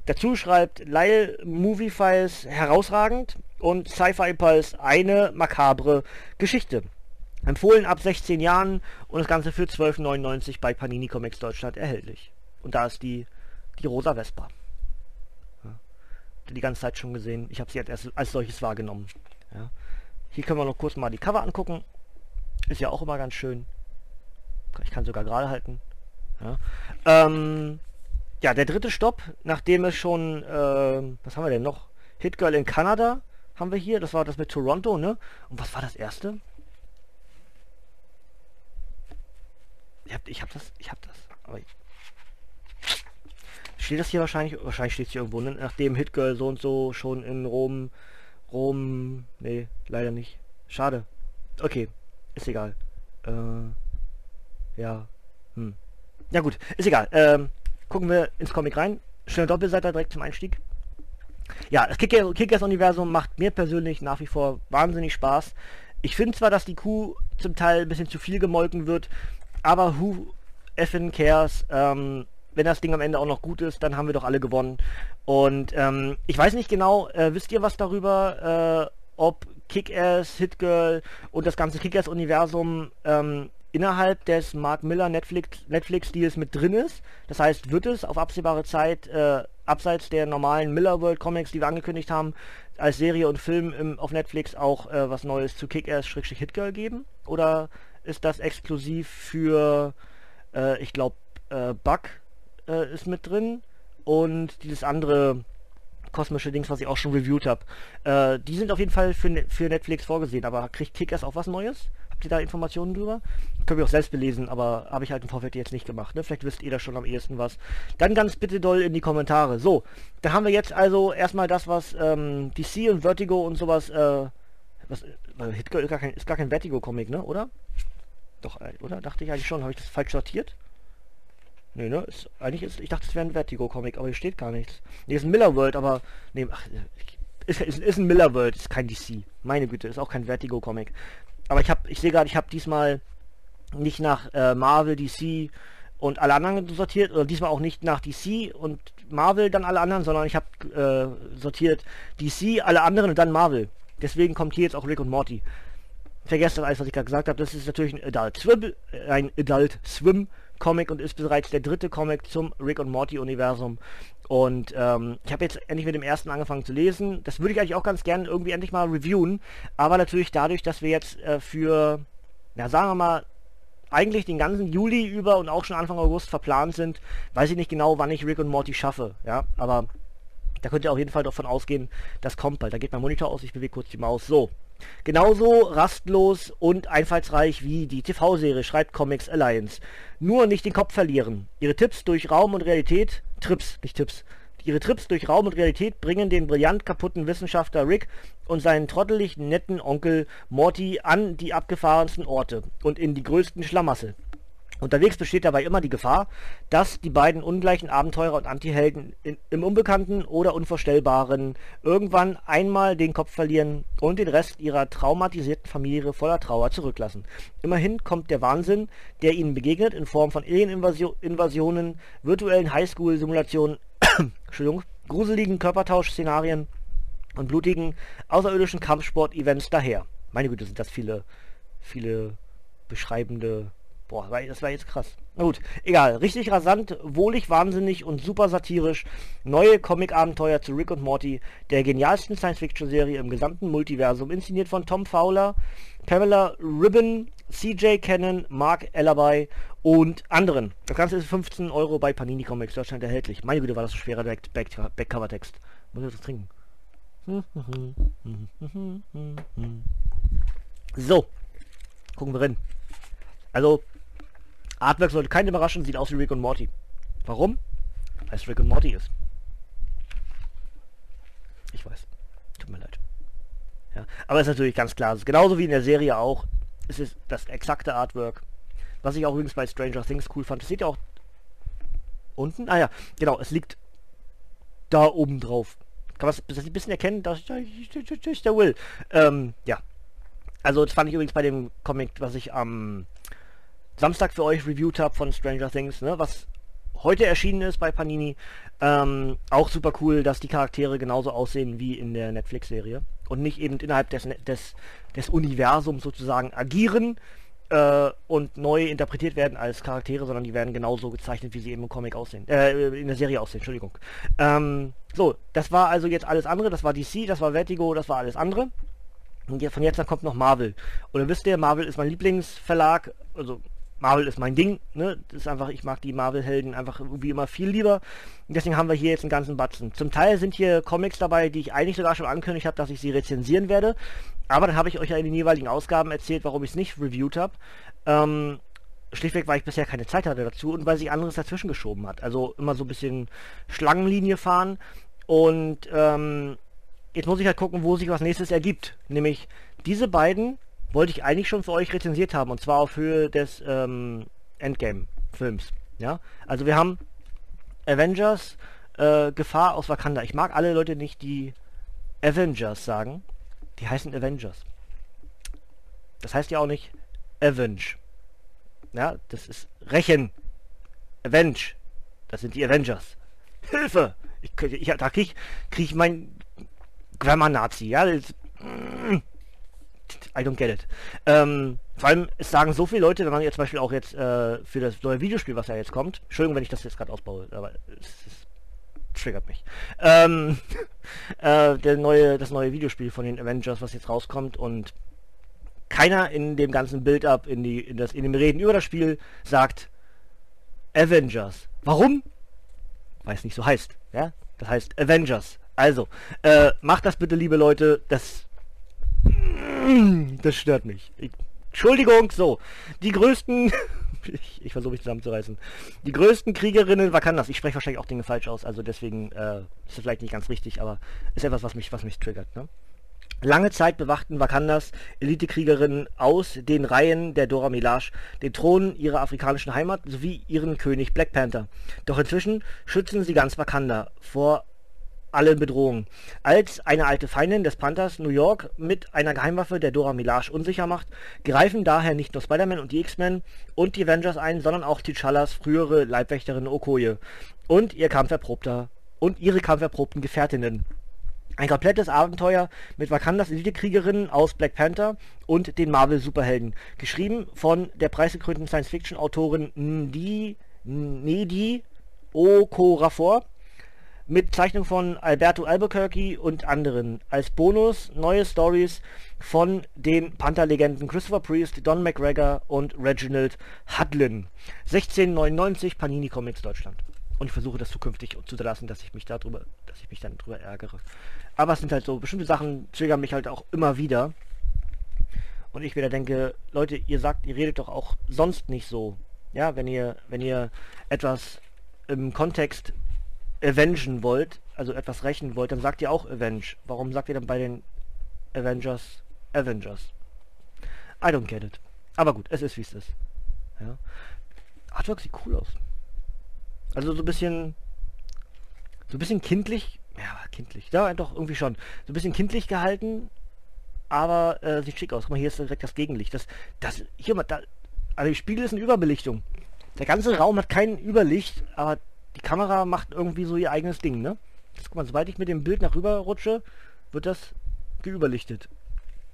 Dazu schreibt Lyle Movie Files herausragend und Sci-Fi Pulse eine makabre Geschichte. Empfohlen ab 16 Jahren und das Ganze für 12,99 bei Panini Comics Deutschland erhältlich. Und da ist die, die rosa Vespa. die ganze Zeit schon gesehen. Ich habe sie jetzt erst als solches wahrgenommen. Ja. Hier können wir noch kurz mal die Cover angucken. Ist ja auch immer ganz schön. Ich kann sogar gerade halten. Ja. Ähm, ja, der dritte Stopp, nachdem es schon, äh, was haben wir denn noch? Hit Girl in Kanada haben wir hier. Das war das mit Toronto, ne? Und was war das erste? Ich hab, ich hab das, ich hab das. Aber ich, steht das hier wahrscheinlich? Wahrscheinlich steht es hier irgendwo, ne? Nachdem Hit Girl so und so schon in Rom, Rom, nee, leider nicht. Schade. Okay, ist egal. Äh, ja, hm. Ja gut, ist egal. Ähm, gucken wir ins Comic rein. Schöne Doppelseite direkt zum Einstieg. Ja, das Kickers-Universum macht mir persönlich nach wie vor wahnsinnig Spaß. Ich finde zwar, dass die Kuh zum Teil ein bisschen zu viel gemolken wird, aber who effing cares? Ähm, wenn das Ding am Ende auch noch gut ist, dann haben wir doch alle gewonnen. Und ähm, ich weiß nicht genau, äh, wisst ihr was darüber, äh, ob Kick-Ass, Hit-Girl und das ganze Kick-Ass-Universum ähm, innerhalb des Mark Miller Netflix, Netflix-Deals mit drin ist. Das heißt, wird es auf absehbare Zeit, äh, abseits der normalen Miller World Comics, die wir angekündigt haben, als Serie und Film im, auf Netflix auch äh, was Neues zu Kick-Ass-Hit Girl geben? Oder ist das exklusiv für, äh, ich glaube, äh, Bug äh, ist mit drin und dieses andere kosmische Dings, was ich auch schon reviewed habe. Äh, die sind auf jeden Fall für, ne für Netflix vorgesehen, aber kriegt Kick-Ass auch was Neues? Habt da Informationen drüber? Können wir auch selbst belesen, aber habe ich halt im Vorfeld jetzt nicht gemacht. Ne? Vielleicht wisst ihr da schon am ehesten was. Dann ganz bitte doll in die Kommentare. So, da haben wir jetzt also erstmal das, was ähm, DC und Vertigo und sowas, äh, was, äh, Hitgirl ist gar kein, kein Vertigo-Comic, ne? Oder? Doch, äh, oder? Dachte ich eigentlich schon. Habe ich das falsch sortiert? Nee, ne? Ist, eigentlich ist, ich dachte, es wäre ein Vertigo-Comic, aber hier steht gar nichts. Nee, ist ein Miller World, aber, nee, ach, ist, ist, ist ein Miller World, ist kein DC. Meine Güte, ist auch kein Vertigo-Comic aber ich habe, ich sehe gerade, ich habe diesmal nicht nach äh, Marvel, DC und alle anderen sortiert, oder diesmal auch nicht nach DC und Marvel dann alle anderen, sondern ich habe äh, sortiert DC, alle anderen und dann Marvel. Deswegen kommt hier jetzt auch Rick und Morty. Vergesst das alles, was ich gerade gesagt habe. Das ist natürlich ein Adult Swim, äh, ein Adult Swim Comic und ist bereits der dritte Comic zum Rick und Morty Universum. Und ähm, ich habe jetzt endlich mit dem ersten angefangen zu lesen. Das würde ich eigentlich auch ganz gerne irgendwie endlich mal reviewen. Aber natürlich dadurch, dass wir jetzt äh, für, ja sagen wir mal, eigentlich den ganzen Juli über und auch schon Anfang August verplant sind, weiß ich nicht genau, wann ich Rick und Morty schaffe. Ja, aber da könnt ihr auf jeden Fall davon ausgehen, das kommt bald. Da geht mein Monitor aus, ich bewege kurz die Maus. So. Genauso rastlos und einfallsreich wie die TV-Serie schreibt Comics Alliance. Nur nicht den Kopf verlieren. Ihre Tipps durch Raum und Realität, Trips, nicht Tipps, ihre Trips durch Raum und Realität bringen den brillant kaputten Wissenschaftler Rick und seinen trottelig netten Onkel Morty an die abgefahrensten Orte und in die größten Schlamassel. Unterwegs besteht dabei immer die Gefahr, dass die beiden ungleichen Abenteurer und Antihelden in, im Unbekannten oder Unvorstellbaren irgendwann einmal den Kopf verlieren und den Rest ihrer traumatisierten Familie voller Trauer zurücklassen. Immerhin kommt der Wahnsinn, der ihnen begegnet, in Form von Alien-Invasionen, virtuellen Highschool-Simulationen, gruseligen Körpertausch-Szenarien und blutigen außerirdischen Kampfsport-Events daher. Meine Güte, sind das viele, viele beschreibende Boah, das war jetzt krass. Na gut, egal. Richtig rasant, wohlig, wahnsinnig und super satirisch. Neue Comic-Abenteuer zu Rick und Morty, der genialsten Science-Fiction-Serie im gesamten Multiversum, inszeniert von Tom Fowler, Pamela Ribbon, CJ Cannon, Mark Ellerby und anderen. Das Ganze ist 15 Euro bei Panini Comics Deutschland erhältlich. Meine Güte, war das ein schwerer Backcover-Text. Muss ich das trinken? So, gucken wir rein. Also, Artwork sollte keinen überraschen, sieht aus wie Rick und Morty. Warum? Weil es Rick und Morty ist. Ich weiß. Tut mir leid. Ja, aber ist natürlich ganz klar. Ist genauso wie in der Serie auch. Es ist das exakte Artwork. Was ich auch übrigens bei Stranger Things cool fand. Das sieht ja auch unten. Ah ja, genau. Es liegt da oben drauf. Kann man das ein bisschen erkennen? Das ist der Will. Ähm, ja. Also das fand ich übrigens bei dem Comic, was ich am Samstag für euch reviewed habe von Stranger Things, ne, was heute erschienen ist bei Panini. Ähm, auch super cool, dass die Charaktere genauso aussehen wie in der Netflix-Serie und nicht eben innerhalb des, des, des Universums sozusagen agieren. äh, und neu interpretiert werden als Charaktere, sondern die werden genauso gezeichnet, wie sie eben im Comic aussehen, äh, in der Serie aussehen, Entschuldigung. Ähm, so, das war also jetzt alles andere, das war DC, das war Vertigo, das war alles andere. Und von jetzt an kommt noch Marvel. Dann wisst ihr, Marvel ist mein Lieblingsverlag, also Marvel ist mein Ding, ne? Das ist einfach, ich mag die Marvel-Helden einfach wie immer viel lieber. Und deswegen haben wir hier jetzt einen ganzen Batzen. Zum Teil sind hier Comics dabei, die ich eigentlich sogar schon angekündigt habe, dass ich sie rezensieren werde. Aber dann habe ich euch ja in den jeweiligen Ausgaben erzählt, warum ich es nicht reviewed habe. Ähm, schlichtweg, weil ich bisher keine Zeit hatte dazu und weil sich anderes dazwischen geschoben hat. Also immer so ein bisschen Schlangenlinie fahren. Und ähm, jetzt muss ich halt gucken, wo sich was nächstes ergibt. Nämlich diese beiden wollte ich eigentlich schon für euch rezensiert haben und zwar auf Höhe des ähm, Endgame-Films. Ja, also wir haben Avengers äh, Gefahr aus Wakanda. Ich mag alle Leute nicht, die Avengers sagen. Die heißen Avengers. Das heißt ja auch nicht Avenge. Ja, das ist Rächen. Avenge. Das sind die Avengers. Hilfe! Ich, ich, da krieg, krieg ich mein Grammar-Nazi. Ja, das, mm, I don't get it. Ähm, vor allem, es sagen so viele Leute, wenn man jetzt zum Beispiel auch jetzt äh, für das neue Videospiel, was ja jetzt kommt, Entschuldigung, wenn ich das jetzt gerade ausbaue, aber es, es triggert mich. Ähm, äh, der neue, das neue Videospiel von den Avengers, was jetzt rauskommt und keiner in dem ganzen Build-up, in, in, in dem Reden über das Spiel sagt Avengers. Warum? Weil es nicht so heißt. Ja? Das heißt Avengers. Also, äh, macht das bitte, liebe Leute. Das das stört mich. Ich, Entschuldigung, so. Die größten... ich, ich versuche mich zusammenzureißen. Die größten Kriegerinnen Wakandas. Ich spreche wahrscheinlich auch Dinge falsch aus, also deswegen äh, ist es vielleicht nicht ganz richtig, aber ist etwas, was mich, was mich triggert. Ne? Lange Zeit bewachten Wakandas Elitekriegerinnen aus den Reihen der Dora Milaje den Thron ihrer afrikanischen Heimat sowie ihren König Black Panther. Doch inzwischen schützen sie ganz Wakanda vor alle Bedrohungen. Als eine alte Feindin des Panthers New York mit einer Geheimwaffe der Dora Milaje unsicher macht, greifen daher nicht nur Spider-Man und die X-Men und die Avengers ein, sondern auch T'Challas frühere Leibwächterin Okoye und ihr kampferprobter und ihre kampferprobten Gefährtinnen. Ein komplettes Abenteuer mit Wakandas Elite-Kriegerinnen aus Black Panther und den Marvel-Superhelden. Geschrieben von der preisgekrönten Science-Fiction-Autorin Ndi Nedi Okorafor mit Zeichnung von Alberto Albuquerque und anderen. Als Bonus neue Stories von den Panther-Legenden Christopher Priest, Don McGregor und Reginald Hudlin. 1699 Panini Comics Deutschland. Und ich versuche das zukünftig zu lassen, dass ich mich darüber, dass ich mich dann drüber ärgere. Aber es sind halt so, bestimmte Sachen triggern mich halt auch immer wieder. Und ich wieder denke, Leute, ihr sagt, ihr redet doch auch sonst nicht so. Ja, wenn ihr, wenn ihr etwas im Kontext avengen wollt, also etwas rächen wollt, dann sagt ihr auch Avenge. Warum sagt ihr dann bei den Avengers Avengers? I don't get it. Aber gut, es ist wie es ist. Ja. Artwork sieht cool aus. Also so ein bisschen so ein bisschen kindlich, ja, kindlich, ja, doch, irgendwie schon. So ein bisschen kindlich gehalten, aber äh, sieht schick aus. Guck mal, hier ist direkt das Gegenlicht. Das, das, hier mal, da, also die Spiegel ist eine Überbelichtung. Der ganze Raum hat kein Überlicht, aber die Kamera macht irgendwie so ihr eigenes Ding, ne? Jetzt, guck mal, sobald ich mit dem Bild nach rüber rutsche, wird das geüberlichtet.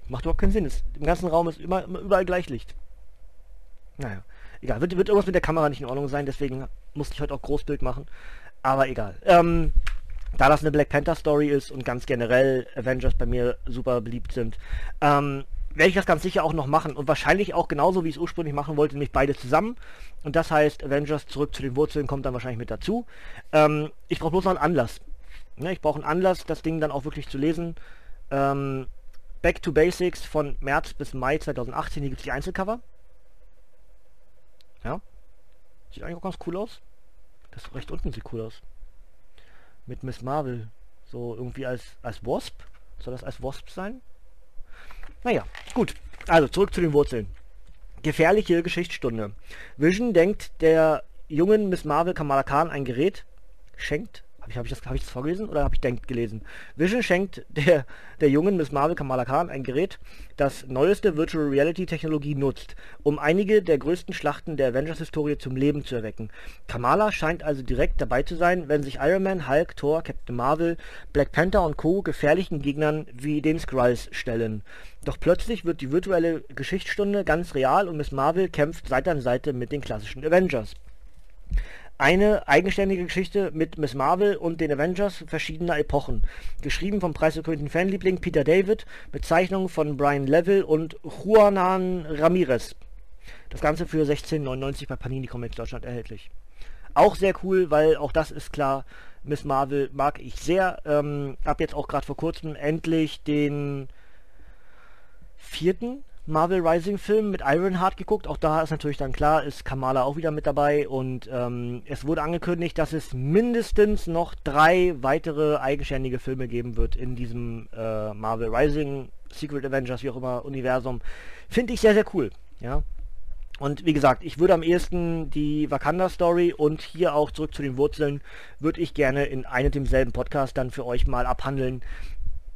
Macht überhaupt keinen Sinn. Es, Im ganzen Raum ist immer, immer überall Gleichlicht. Naja, egal. Wird, wird irgendwas mit der Kamera nicht in Ordnung sein, deswegen musste ich heute auch Großbild machen. Aber egal. Ähm, da das eine Black Panther Story ist und ganz generell Avengers bei mir super beliebt sind, ähm, werde ich das ganz sicher auch noch machen und wahrscheinlich auch genauso, wie ich es ursprünglich machen wollte, nämlich beide zusammen. Und das heißt, Avengers zurück zu den Wurzeln kommt dann wahrscheinlich mit dazu. Ähm, ich brauche bloß noch einen Anlass. Ne, ich brauche einen Anlass, das Ding dann auch wirklich zu lesen. Ähm, Back to Basics von März bis Mai 2018, hier gibt es die Einzelcover. Ja. Sieht eigentlich auch ganz cool aus. Das recht unten sieht cool aus. Mit Miss Marvel. So irgendwie als, als Wasp. Soll das als Wasp sein? Naja, gut. Also zurück zu den Wurzeln. Gefährliche Geschichtsstunde. Vision denkt der jungen Miss Marvel Kamala Khan ein Gerät, schenkt Habe ich, hab ich, das, hab ich das vorgelesen oder habe ich denkt gelesen? Vision schenkt der, der jungen Miss Marvel Kamala Khan ein Gerät, das neueste Virtual Reality Technologie nutzt, um einige der größten Schlachten der Avengers-Historie zum Leben zu erwecken. Kamala scheint also direkt dabei zu sein, wenn sich Iron Man, Hulk, Thor, Captain Marvel, Black Panther und Co. gefährlichen Gegnern wie den Skrulls stellen. Doch plötzlich wird die virtuelle Geschichtsstunde ganz real und Miss Marvel kämpft Seite an Seite mit den klassischen Avengers eine eigenständige Geschichte mit Miss Marvel und den Avengers verschiedener Epochen. Geschrieben vom preisgekrönten Fanliebling Peter David mit Zeichnungen von Brian Level und Juanan Ramirez. Das Ganze für 16,99 bei Panini Comics Deutschland erhältlich. Auch sehr cool, weil auch das ist klar, Miss Marvel mag ich sehr. Ähm, hab jetzt auch gerade vor kurzem endlich den vierten Marvel Rising Film mit Ironheart geguckt. Auch da ist natürlich dann klar, ist Kamala auch wieder mit dabei und ähm, es wurde angekündigt, dass es mindestens noch drei weitere eigenständige Filme geben wird in diesem äh, Marvel Rising, Secret Avengers, wie auch immer, Universum. Finde ich sehr, sehr cool. Ja. Und wie gesagt, ich würde am ehesten die Wakanda-Story und hier auch zurück zu den Wurzeln, würde ich gerne in einem demselben Podcast dann für euch mal abhandeln,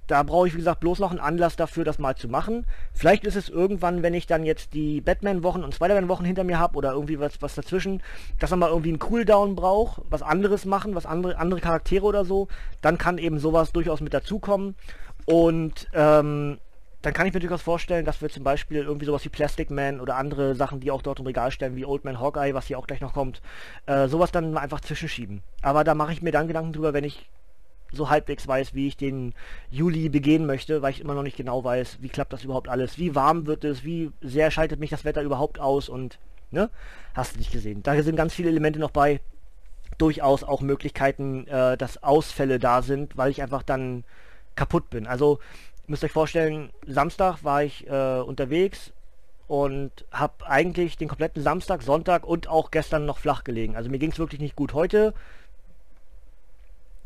da brauche ich, wie gesagt, bloß noch einen Anlass dafür, das mal zu machen. Vielleicht ist es irgendwann, wenn ich dann jetzt die Batman-Wochen und Spider-Man-Wochen hinter mir habe oder irgendwie was, was dazwischen, dass man mal irgendwie einen Cooldown braucht, was anderes machen, was andere, andere Charaktere oder so, dann kann eben sowas durchaus mit dazukommen. Und ähm, dann kann ich mir durchaus vorstellen, dass wir zum Beispiel irgendwie sowas wie Plastic Man oder andere Sachen, die auch dort im Regal stellen, wie Old Man Hawkeye, was hier auch gleich noch kommt, äh, sowas dann einfach zwischenschieben. Aber da mache ich mir dann Gedanken drüber, wenn ich so halbwegs weiß, wie ich den Juli begehen möchte, weil ich immer noch nicht genau weiß, wie klappt das überhaupt alles, wie warm wird es, wie sehr schaltet mich das Wetter überhaupt aus und, ne, hast du nicht gesehen. Da sind ganz viele Elemente noch bei, durchaus auch Möglichkeiten, äh, dass Ausfälle da sind, weil ich einfach dann kaputt bin. Also, müsst euch vorstellen, Samstag war ich äh, unterwegs und habe eigentlich den kompletten Samstag, Sonntag und auch gestern noch flach gelegen. Also mir ging es wirklich nicht gut. Heute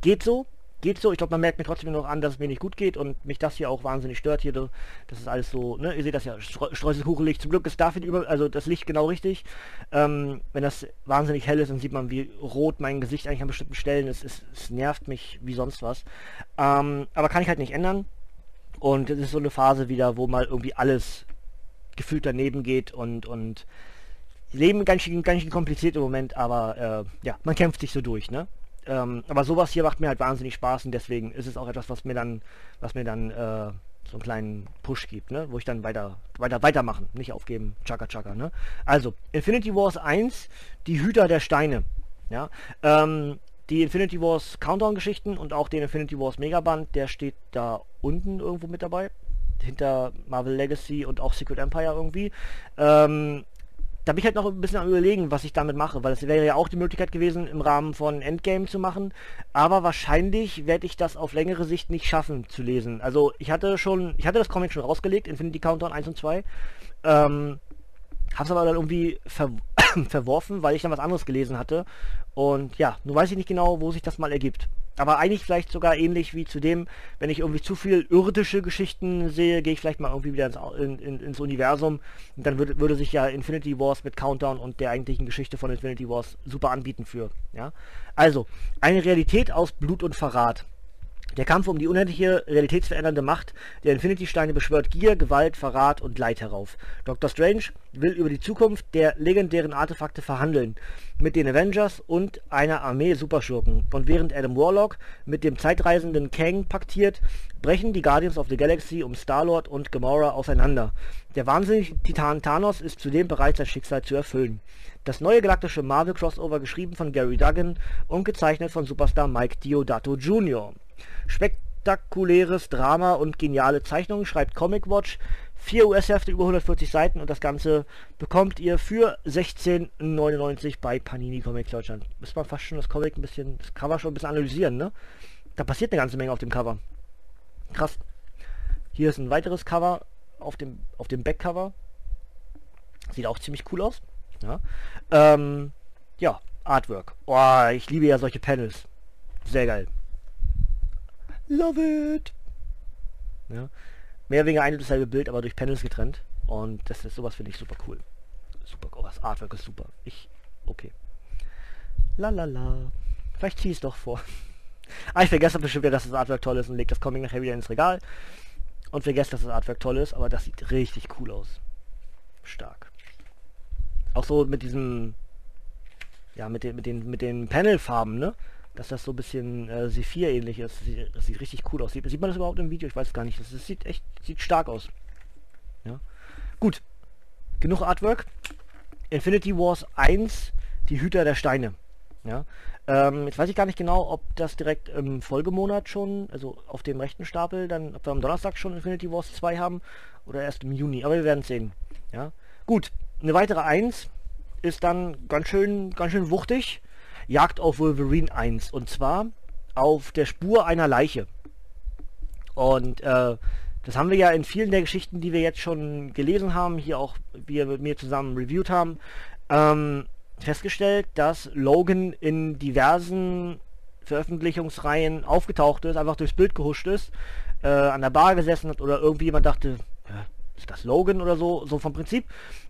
geht so, geht so. Ich glaube, man merkt mir trotzdem noch an, dass es mir nicht gut geht und mich das hier auch wahnsinnig stört hier. Das ist alles so, ne? Ihr seht das ja, Streuselkuchenlicht. Zum Glück ist dafür über, also das Licht genau richtig. Ähm, wenn das wahnsinnig hell ist, dann sieht man, wie rot mein Gesicht eigentlich an bestimmten Stellen ist. Es, es nervt mich wie sonst was. Ähm, aber kann ich halt nicht ändern. Und es ist so eine Phase wieder, wo mal irgendwie alles gefühlt daneben geht und, und Leben ganz schön, ganz schön kompliziert im Moment, aber äh, ja, man kämpft sich so durch, ne? Ähm, aber sowas hier macht mir halt wahnsinnig Spaß und deswegen ist es auch etwas, was mir dann, was mir dann äh, so einen kleinen Push gibt, ne? wo ich dann weiter, weiter, weitermachen, nicht aufgeben, Chaka Chaka. Ne? Also, Infinity Wars 1, die Hüter der Steine. Ja? Ähm, die Infinity Wars Countdown-Geschichten und auch den Infinity Wars Megaband, der steht da unten irgendwo mit dabei. Hinter Marvel Legacy und auch Secret Empire irgendwie. Ähm, da bin ich halt noch ein bisschen am überlegen, was ich damit mache, weil es wäre ja auch die Möglichkeit gewesen, im Rahmen von Endgame zu machen, aber wahrscheinlich werde ich das auf längere Sicht nicht schaffen zu lesen. Also ich hatte schon, ich hatte das Comic schon rausgelegt, Infinity Countdown 1 und 2, ähm, hab's aber dann irgendwie ver verworfen, weil ich dann was anderes gelesen hatte und ja, nun weiß ich nicht genau, wo sich das mal ergibt. Aber eigentlich vielleicht sogar ähnlich wie zu dem, wenn ich irgendwie zu viel irdische Geschichten sehe, gehe ich vielleicht mal irgendwie wieder ins, in, in, ins Universum. Und dann würde, würde sich ja Infinity Wars mit Countdown und der eigentlichen Geschichte von Infinity Wars super anbieten für. Ja? Also, eine Realität aus Blut und Verrat. Der Kampf um die unendliche, realitätsverändernde Macht der Infinity-Steine beschwört Gier, Gewalt, Verrat und Leid herauf. Dr. Strange will über die Zukunft der legendären Artefakte verhandeln, mit den Avengers und einer Armee Superschurken. Und während Adam Warlock mit dem zeitreisenden Kang paktiert, brechen die Guardians of the Galaxy um Star-Lord und Gamora auseinander. Der wahnsinnige Titan Thanos ist zudem bereit, sein Schicksal zu erfüllen. Das neue galaktische Marvel-Crossover geschrieben von Gary Duggan und gezeichnet von Superstar Mike Diodato Jr. Spektakuläres Drama und geniale Zeichnungen schreibt Comic Watch. Vier US-Hefte über 140 Seiten und das Ganze bekommt ihr für 16,99 bei Panini Comics Deutschland. Müsste man fast schon das Comic ein bisschen, das Cover schon ein bisschen analysieren, ne? Da passiert eine ganze Menge auf dem Cover. Krass. Hier ist ein weiteres Cover auf dem, auf dem Backcover. Sieht auch ziemlich cool aus. Ja, ähm, ja Artwork. Oh, ich liebe ja solche Panels. Sehr geil. Love it! Ja. Mehr wegen ein und dasselbe Bild, aber durch Panels getrennt. Und das ist sowas finde ich super cool. Super, oh, das Artwork ist super. Ich, okay. La la la. Vielleicht ziehe ich es doch vor. Ah, ich vergesse bestimmt wieder, dass das Artwork toll ist und lege das Comic nachher wieder ins Regal. Und vergesse, dass das Artwork toll ist, aber das sieht richtig cool aus. Stark. Auch so mit diesem, ja, mit den, mit den, mit den Panelfarben, ne? Dass das so ein bisschen äh, Sephir ähnlich ist. Das sieht, das sieht, richtig cool aus. Sieht, sieht man das überhaupt im Video? Ich weiß gar nicht. Das, das sieht echt, sieht stark aus. Ja. Gut. Genug Artwork. Infinity Wars 1, die Hüter der Steine. Ja. Ähm, jetzt weiß ich gar nicht genau, ob das direkt im Folgemonat schon, also auf dem rechten Stapel, dann, ob wir am Donnerstag schon Infinity Wars 2 haben oder erst im Juni, aber wir werden sehen. Ja. Gut, eine weitere 1 ist dann ganz schön, ganz schön wuchtig. Jagd auf Wolverine 1 und zwar auf der Spur einer Leiche. Und äh, das haben wir ja in vielen der Geschichten, die wir jetzt schon gelesen haben, hier auch wir mit mir zusammen reviewed haben, ähm, festgestellt, dass Logan in diversen Veröffentlichungsreihen aufgetaucht ist, einfach durchs Bild gehuscht ist, äh, an der Bar gesessen hat oder irgendwie jemand dachte, ist das Logan oder so, so vom Prinzip.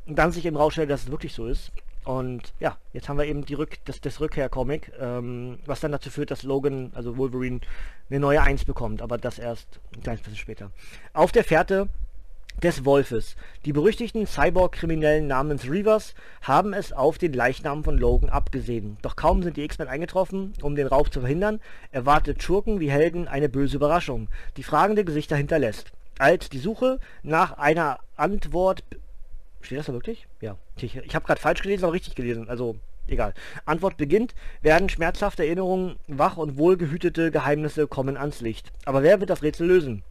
Und dann sich eben rausstellt, dass es wirklich so ist. Und ja, jetzt haben wir eben die Rück das, das Rückkehr-Comic, ähm, was dann dazu führt, dass Logan, also Wolverine, eine neue Eins bekommt, aber das erst ein kleines bisschen später. Auf der Fährte des Wolfes. Die berüchtigten Cyborg-Kriminellen namens Reavers haben es auf den Leichnam von Logan abgesehen. Doch kaum sind die X-Men eingetroffen, um den Raub zu verhindern, erwartet Schurken wie Helden eine böse Überraschung, die fragende Gesichter hinterlässt. Als die Suche nach einer Antwort... Steht das da wirklich? Ja. Ich, ich habe gerade falsch gelesen, aber richtig gelesen. Also, egal. Antwort beginnt, werden schmerzhafte Erinnerungen, wach und wohlgehütete Geheimnisse kommen ans Licht. Aber wer wird das Rätsel lösen?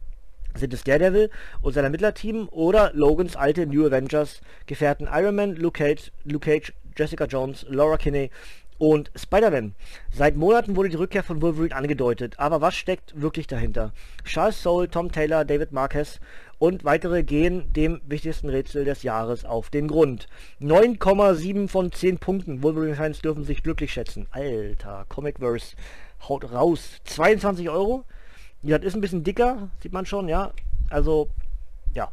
Sind es Daredevil und sein Ermittlerteam oder Logans alte New Avengers Gefährten Iron Man, Luke Cage, Luke Cage Jessica Jones, Laura Kinney und Spider-Man. Seit Monaten wurde die Rückkehr von Wolverine angedeutet, aber was steckt wirklich dahinter? Charles Soule, Tom Taylor, David Marquez und weitere gehen dem wichtigsten Rätsel des Jahres auf den Grund. 9,7 von 10 Punkten. Wolverine-Fans dürfen sich glücklich schätzen. Alter, Comicverse haut raus. 22 Euro. Ja, das ist ein bisschen dicker, sieht man schon, ja. Also, ja.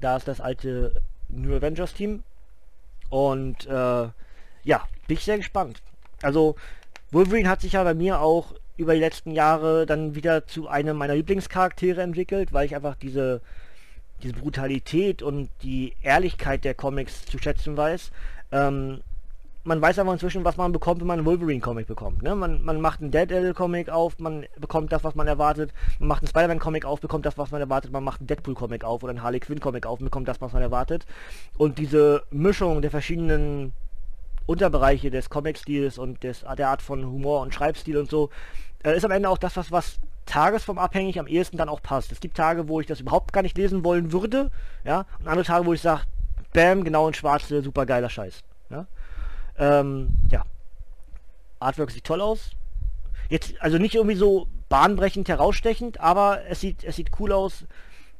Da ist das alte New Avengers Team. Und, äh, ja, bin ich sehr gespannt. Also, Wolverine hat sich ja bei mir auch über die letzten Jahre dann wieder zu einem meiner Lieblingscharaktere entwickelt, weil ich einfach diese, diese Brutalität und die Ehrlichkeit der Comics zu schätzen weiß. Ähm, man weiß aber inzwischen, was man bekommt, wenn man einen Wolverine-Comic bekommt. Ne? Man, man macht einen Daredevil-Comic auf, man bekommt das, was man erwartet. Man macht einen Spider-Man-Comic auf, bekommt das, was man erwartet. Man macht einen Deadpool-Comic auf oder einen Harley Quinn-Comic auf und bekommt das, was man erwartet. Und diese Mischung der verschiedenen Unterbereiche des Comic-Stils und des, der Art von Humor und Schreibstil und so, äh, ist am Ende auch das, was, was tagesformabhängig am ehesten dann auch passt. Es gibt Tage, wo ich das überhaupt gar nicht lesen wollen würde, ja, und andere Tage, wo ich sage, bam, genau in schwarze, super geiler Scheiß. Ja? Ähm, ja. Artwork sieht toll aus. Jetzt, also nicht irgendwie so bahnbrechend herausstechend, aber es sieht, es sieht cool aus,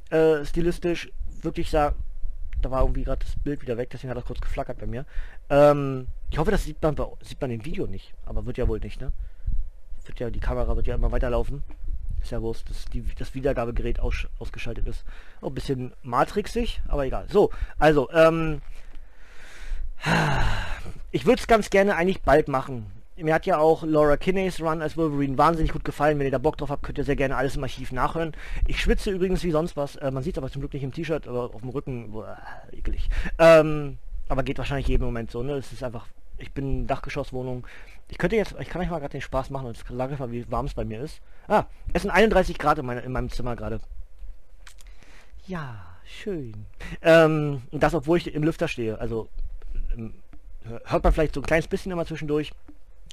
äh, stilistisch, wirklich sah, da war irgendwie gerade das Bild wieder weg, deswegen hat das kurz geflackert bei mir. Ähm, ich hoffe, das sieht man, sieht man im Video nicht, aber wird ja wohl nicht, ne? Wird ja, die Kamera wird ja immer weiterlaufen. Ist ja bloß, dass die, das Wiedergabegerät aus, ausgeschaltet ist. Oh, ein bisschen matrixig, aber egal. So, also, ähm, ich würde es ganz gerne eigentlich bald machen. Mir hat ja auch Laura Kinneys Run als Wolverine wahnsinnig gut gefallen. Wenn ihr da Bock drauf habt, könnt ihr sehr gerne alles im Archiv nachhören. Ich schwitze übrigens wie sonst was. Äh, man sieht aber zum Glück nicht im T-Shirt, aber auf dem Rücken. Boah, eklig. Ähm, aber geht wahrscheinlich jeden Moment so, ne? Es ist einfach. Ich bin Dachgeschosswohnung. Ich könnte jetzt, ich kann euch mal gerade den Spaß machen und sage ich mal, wie warm es bei mir ist. Ah, es sind 31 Grad in, meine, in meinem Zimmer gerade. Ja, schön. Ähm, das, obwohl ich im Lüfter stehe. Also im, hört man vielleicht so ein kleines bisschen immer zwischendurch.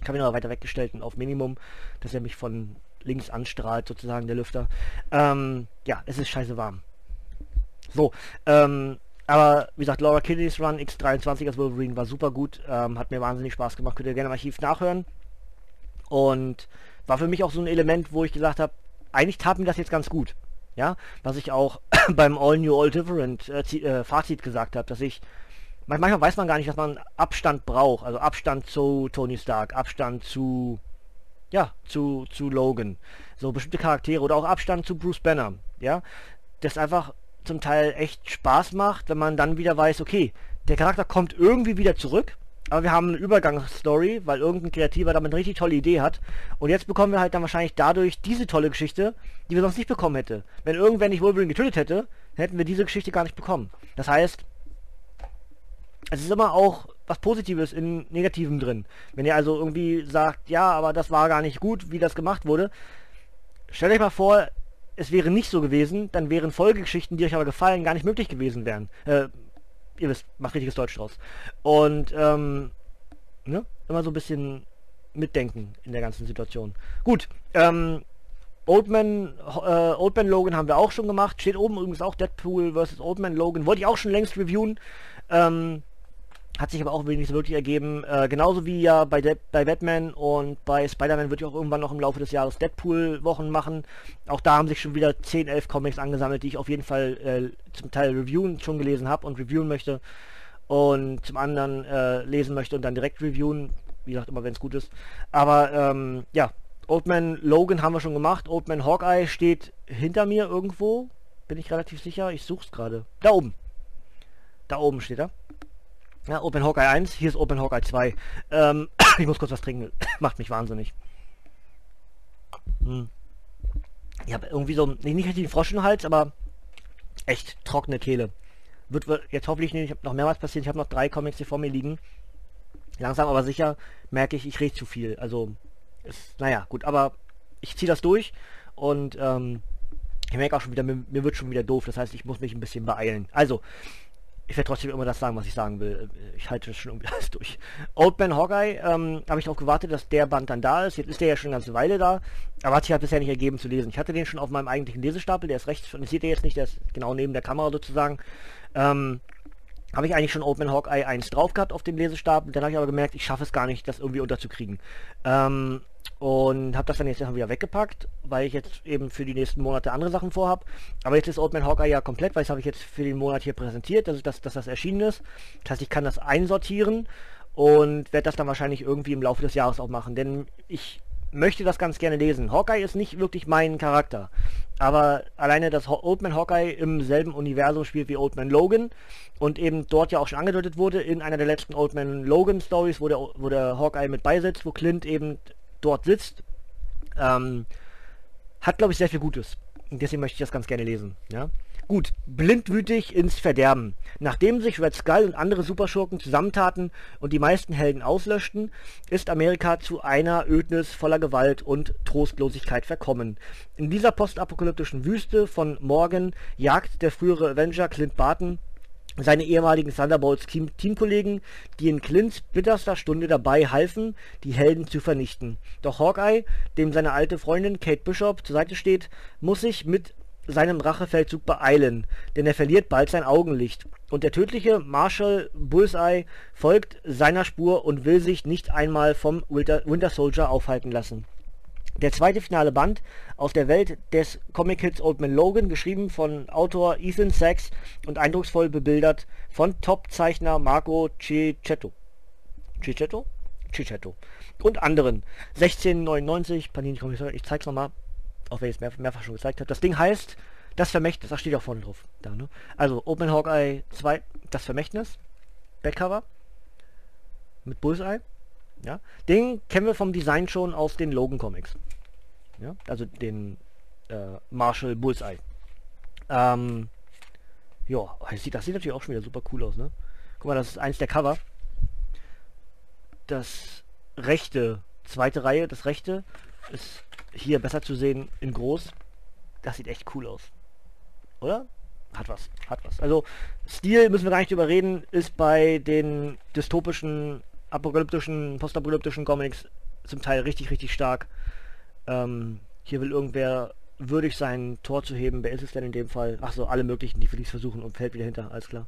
Ich habe ihn aber weiter weggestellt und auf Minimum, dass er mich von links anstrahlt, sozusagen der Lüfter. Ähm, ja, es ist scheiße warm. So, ähm, aber wie gesagt, Laura Kidneys Run X23 als Wolverine war super gut, ähm, hat mir wahnsinnig Spaß gemacht, könnt ihr gerne im Archiv nachhören. Und war für mich auch so ein Element, wo ich gesagt habe, eigentlich tat mir das jetzt ganz gut. Ja, was ich auch beim All New All Different äh, äh, Fazit gesagt habe, dass ich manchmal weiß man gar nicht, dass man Abstand braucht. Also Abstand zu Tony Stark, Abstand zu, ja, zu, zu Logan. So bestimmte Charaktere oder auch Abstand zu Bruce Banner. Ja, das einfach zum Teil echt Spaß macht, wenn man dann wieder weiß, okay, der Charakter kommt irgendwie wieder zurück, aber wir haben eine Übergangsstory, weil irgendein Kreativer damit eine richtig tolle Idee hat. Und jetzt bekommen wir halt dann wahrscheinlich dadurch diese tolle Geschichte, die wir sonst nicht bekommen hätte. Wenn irgendwer nicht Wolverine getötet hätte, hätten wir diese Geschichte gar nicht bekommen. Das heißt, es ist immer auch was Positives in Negativem drin. Wenn ihr also irgendwie sagt, ja, aber das war gar nicht gut, wie das gemacht wurde, stellt euch mal vor, es wäre nicht so gewesen, dann wären Folgegeschichten, die euch aber gefallen, gar nicht möglich gewesen wären. Äh, ihr wisst, macht richtiges Deutsch draus. Und ähm, ne? immer so ein bisschen mitdenken in der ganzen Situation. Gut, ähm, Oldman, äh, Oldman Logan haben wir auch schon gemacht. Steht oben übrigens auch Deadpool vs. Oldman Logan. Wollte ich auch schon längst reviewen. Ähm, hat sich aber auch so wirklich ergeben. Äh, genauso wie ja bei, De bei Batman und bei Spider-Man wird ja auch irgendwann noch im Laufe des Jahres Deadpool-Wochen machen. Auch da haben sich schon wieder 10, 11 Comics angesammelt, die ich auf jeden Fall äh, zum Teil reviewen schon gelesen habe und reviewen möchte. Und zum anderen äh, lesen möchte und dann direkt reviewen. Wie gesagt, immer wenn es gut ist. Aber ähm, ja, Oldman Logan haben wir schon gemacht. Oldman Hawkeye steht hinter mir irgendwo. Bin ich relativ sicher. Ich suche es gerade. Da oben. Da oben steht er. Ja, Open Hawkeye 1, hier ist Open Hawkeye 2. Ähm, ich muss kurz was trinken, macht mich wahnsinnig. Hm. Ich habe irgendwie so, nicht richtig den Frosch im Hals, aber echt trockene Kehle. Wird jetzt hoffentlich nicht, noch mehrmals passiert, ich habe noch drei Comics hier vor mir liegen. Langsam aber sicher merke ich, ich rede zu viel. Also, ist, naja, gut, aber ich ziehe das durch und ähm, ich merke auch schon wieder, mir, mir, wird schon wieder doof. Das heißt, ich muss mich ein bisschen beeilen. Also, ich werde trotzdem immer das sagen, was ich sagen will. Ich halte schon irgendwie alles durch. Old Man Hawkeye, ähm, habe ich darauf gewartet, dass der Band dann da ist. Jetzt ist der ja schon eine ganze Weile da, aber hat sich halt bisher nicht ergeben zu lesen. Ich hatte den schon auf meinem eigentlichen Lesestapel, der ist rechts, und seht ihr jetzt nicht, der ist genau neben der Kamera sozusagen. Ähm, habe ich eigentlich schon Man Hawkeye 1 drauf gehabt auf dem Lesestapel. Dann habe ich aber gemerkt, ich schaffe es gar nicht, das irgendwie unterzukriegen. Ähm, und habe das dann jetzt wieder weggepackt, weil ich jetzt eben für die nächsten Monate andere Sachen vorhabe. Aber jetzt ist Old Man Hawkeye ja komplett, weil das habe ich jetzt für den Monat hier präsentiert, dass, dass, dass das erschienen ist. Das heißt, ich kann das einsortieren und werde das dann wahrscheinlich irgendwie im Laufe des Jahres auch machen, denn ich möchte das ganz gerne lesen. Hawkeye ist nicht wirklich mein Charakter, aber alleine, dass Old Man Hawkeye im selben Universum spielt wie Old Man Logan und eben dort ja auch schon angedeutet wurde in einer der letzten Old Man Logan Stories, wo der, wo der Hawkeye mit beisitzt, wo Clint eben dort sitzt, ähm, hat, glaube ich, sehr viel Gutes. Und deswegen möchte ich das ganz gerne lesen. Ja? Gut, blindwütig ins Verderben. Nachdem sich Red Skull und andere Superschurken zusammentaten und die meisten Helden auslöschten, ist Amerika zu einer Ödnis voller Gewalt und Trostlosigkeit verkommen. In dieser postapokalyptischen Wüste von Morgan jagt der frühere Avenger Clint Barton seine ehemaligen Thunderbolts Teamkollegen, die in Clints bitterster Stunde dabei halfen, die Helden zu vernichten. Doch Hawkeye, dem seine alte Freundin Kate Bishop zur Seite steht, muss sich mit seinem Rachefeldzug beeilen, denn er verliert bald sein Augenlicht. Und der tödliche Marshall Bullseye folgt seiner Spur und will sich nicht einmal vom Winter, Soldier aufhalten lassen. Der zweite finale Band aus der Welt des Comic Hits Old Man Logan, geschrieben von Autor Ethan Sachs und eindrucksvoll bebildert von Top-Zeichner Marco Cicchetto. Cicchetto? Cicchetto. Und anderen. 1699, Panini Comics, ich zeig's nochmal, auch wenn ich es mehr, mehrfach schon gezeigt habe. Das Ding heißt Das Vermächtnis, das steht auch vorne drauf. Da, ne? Also Open Hawkeye 2, Das Vermächtnis, Backcover mit Bullseye. Ja? Den kennen wir vom Design schon aus den Logan Comics. Ja? Also den äh, Marshall Bullseye. Ähm, ja, das sieht, das sieht natürlich auch schon wieder super cool aus, ne? Guck mal, das ist eins der Cover. Das rechte, zweite Reihe, das rechte, ist hier besser zu sehen in groß. Das sieht echt cool aus. Oder? Hat was, hat was. Also, Stil müssen wir gar nicht überreden, ist bei den dystopischen apokalyptischen, postapokalyptischen Comics zum Teil richtig, richtig stark. Ähm, hier will irgendwer würdig sein, Tor zu heben. Wer ist es denn in dem Fall? Ach so, alle möglichen, die Felix versuchen und fällt wieder hinter, alles klar.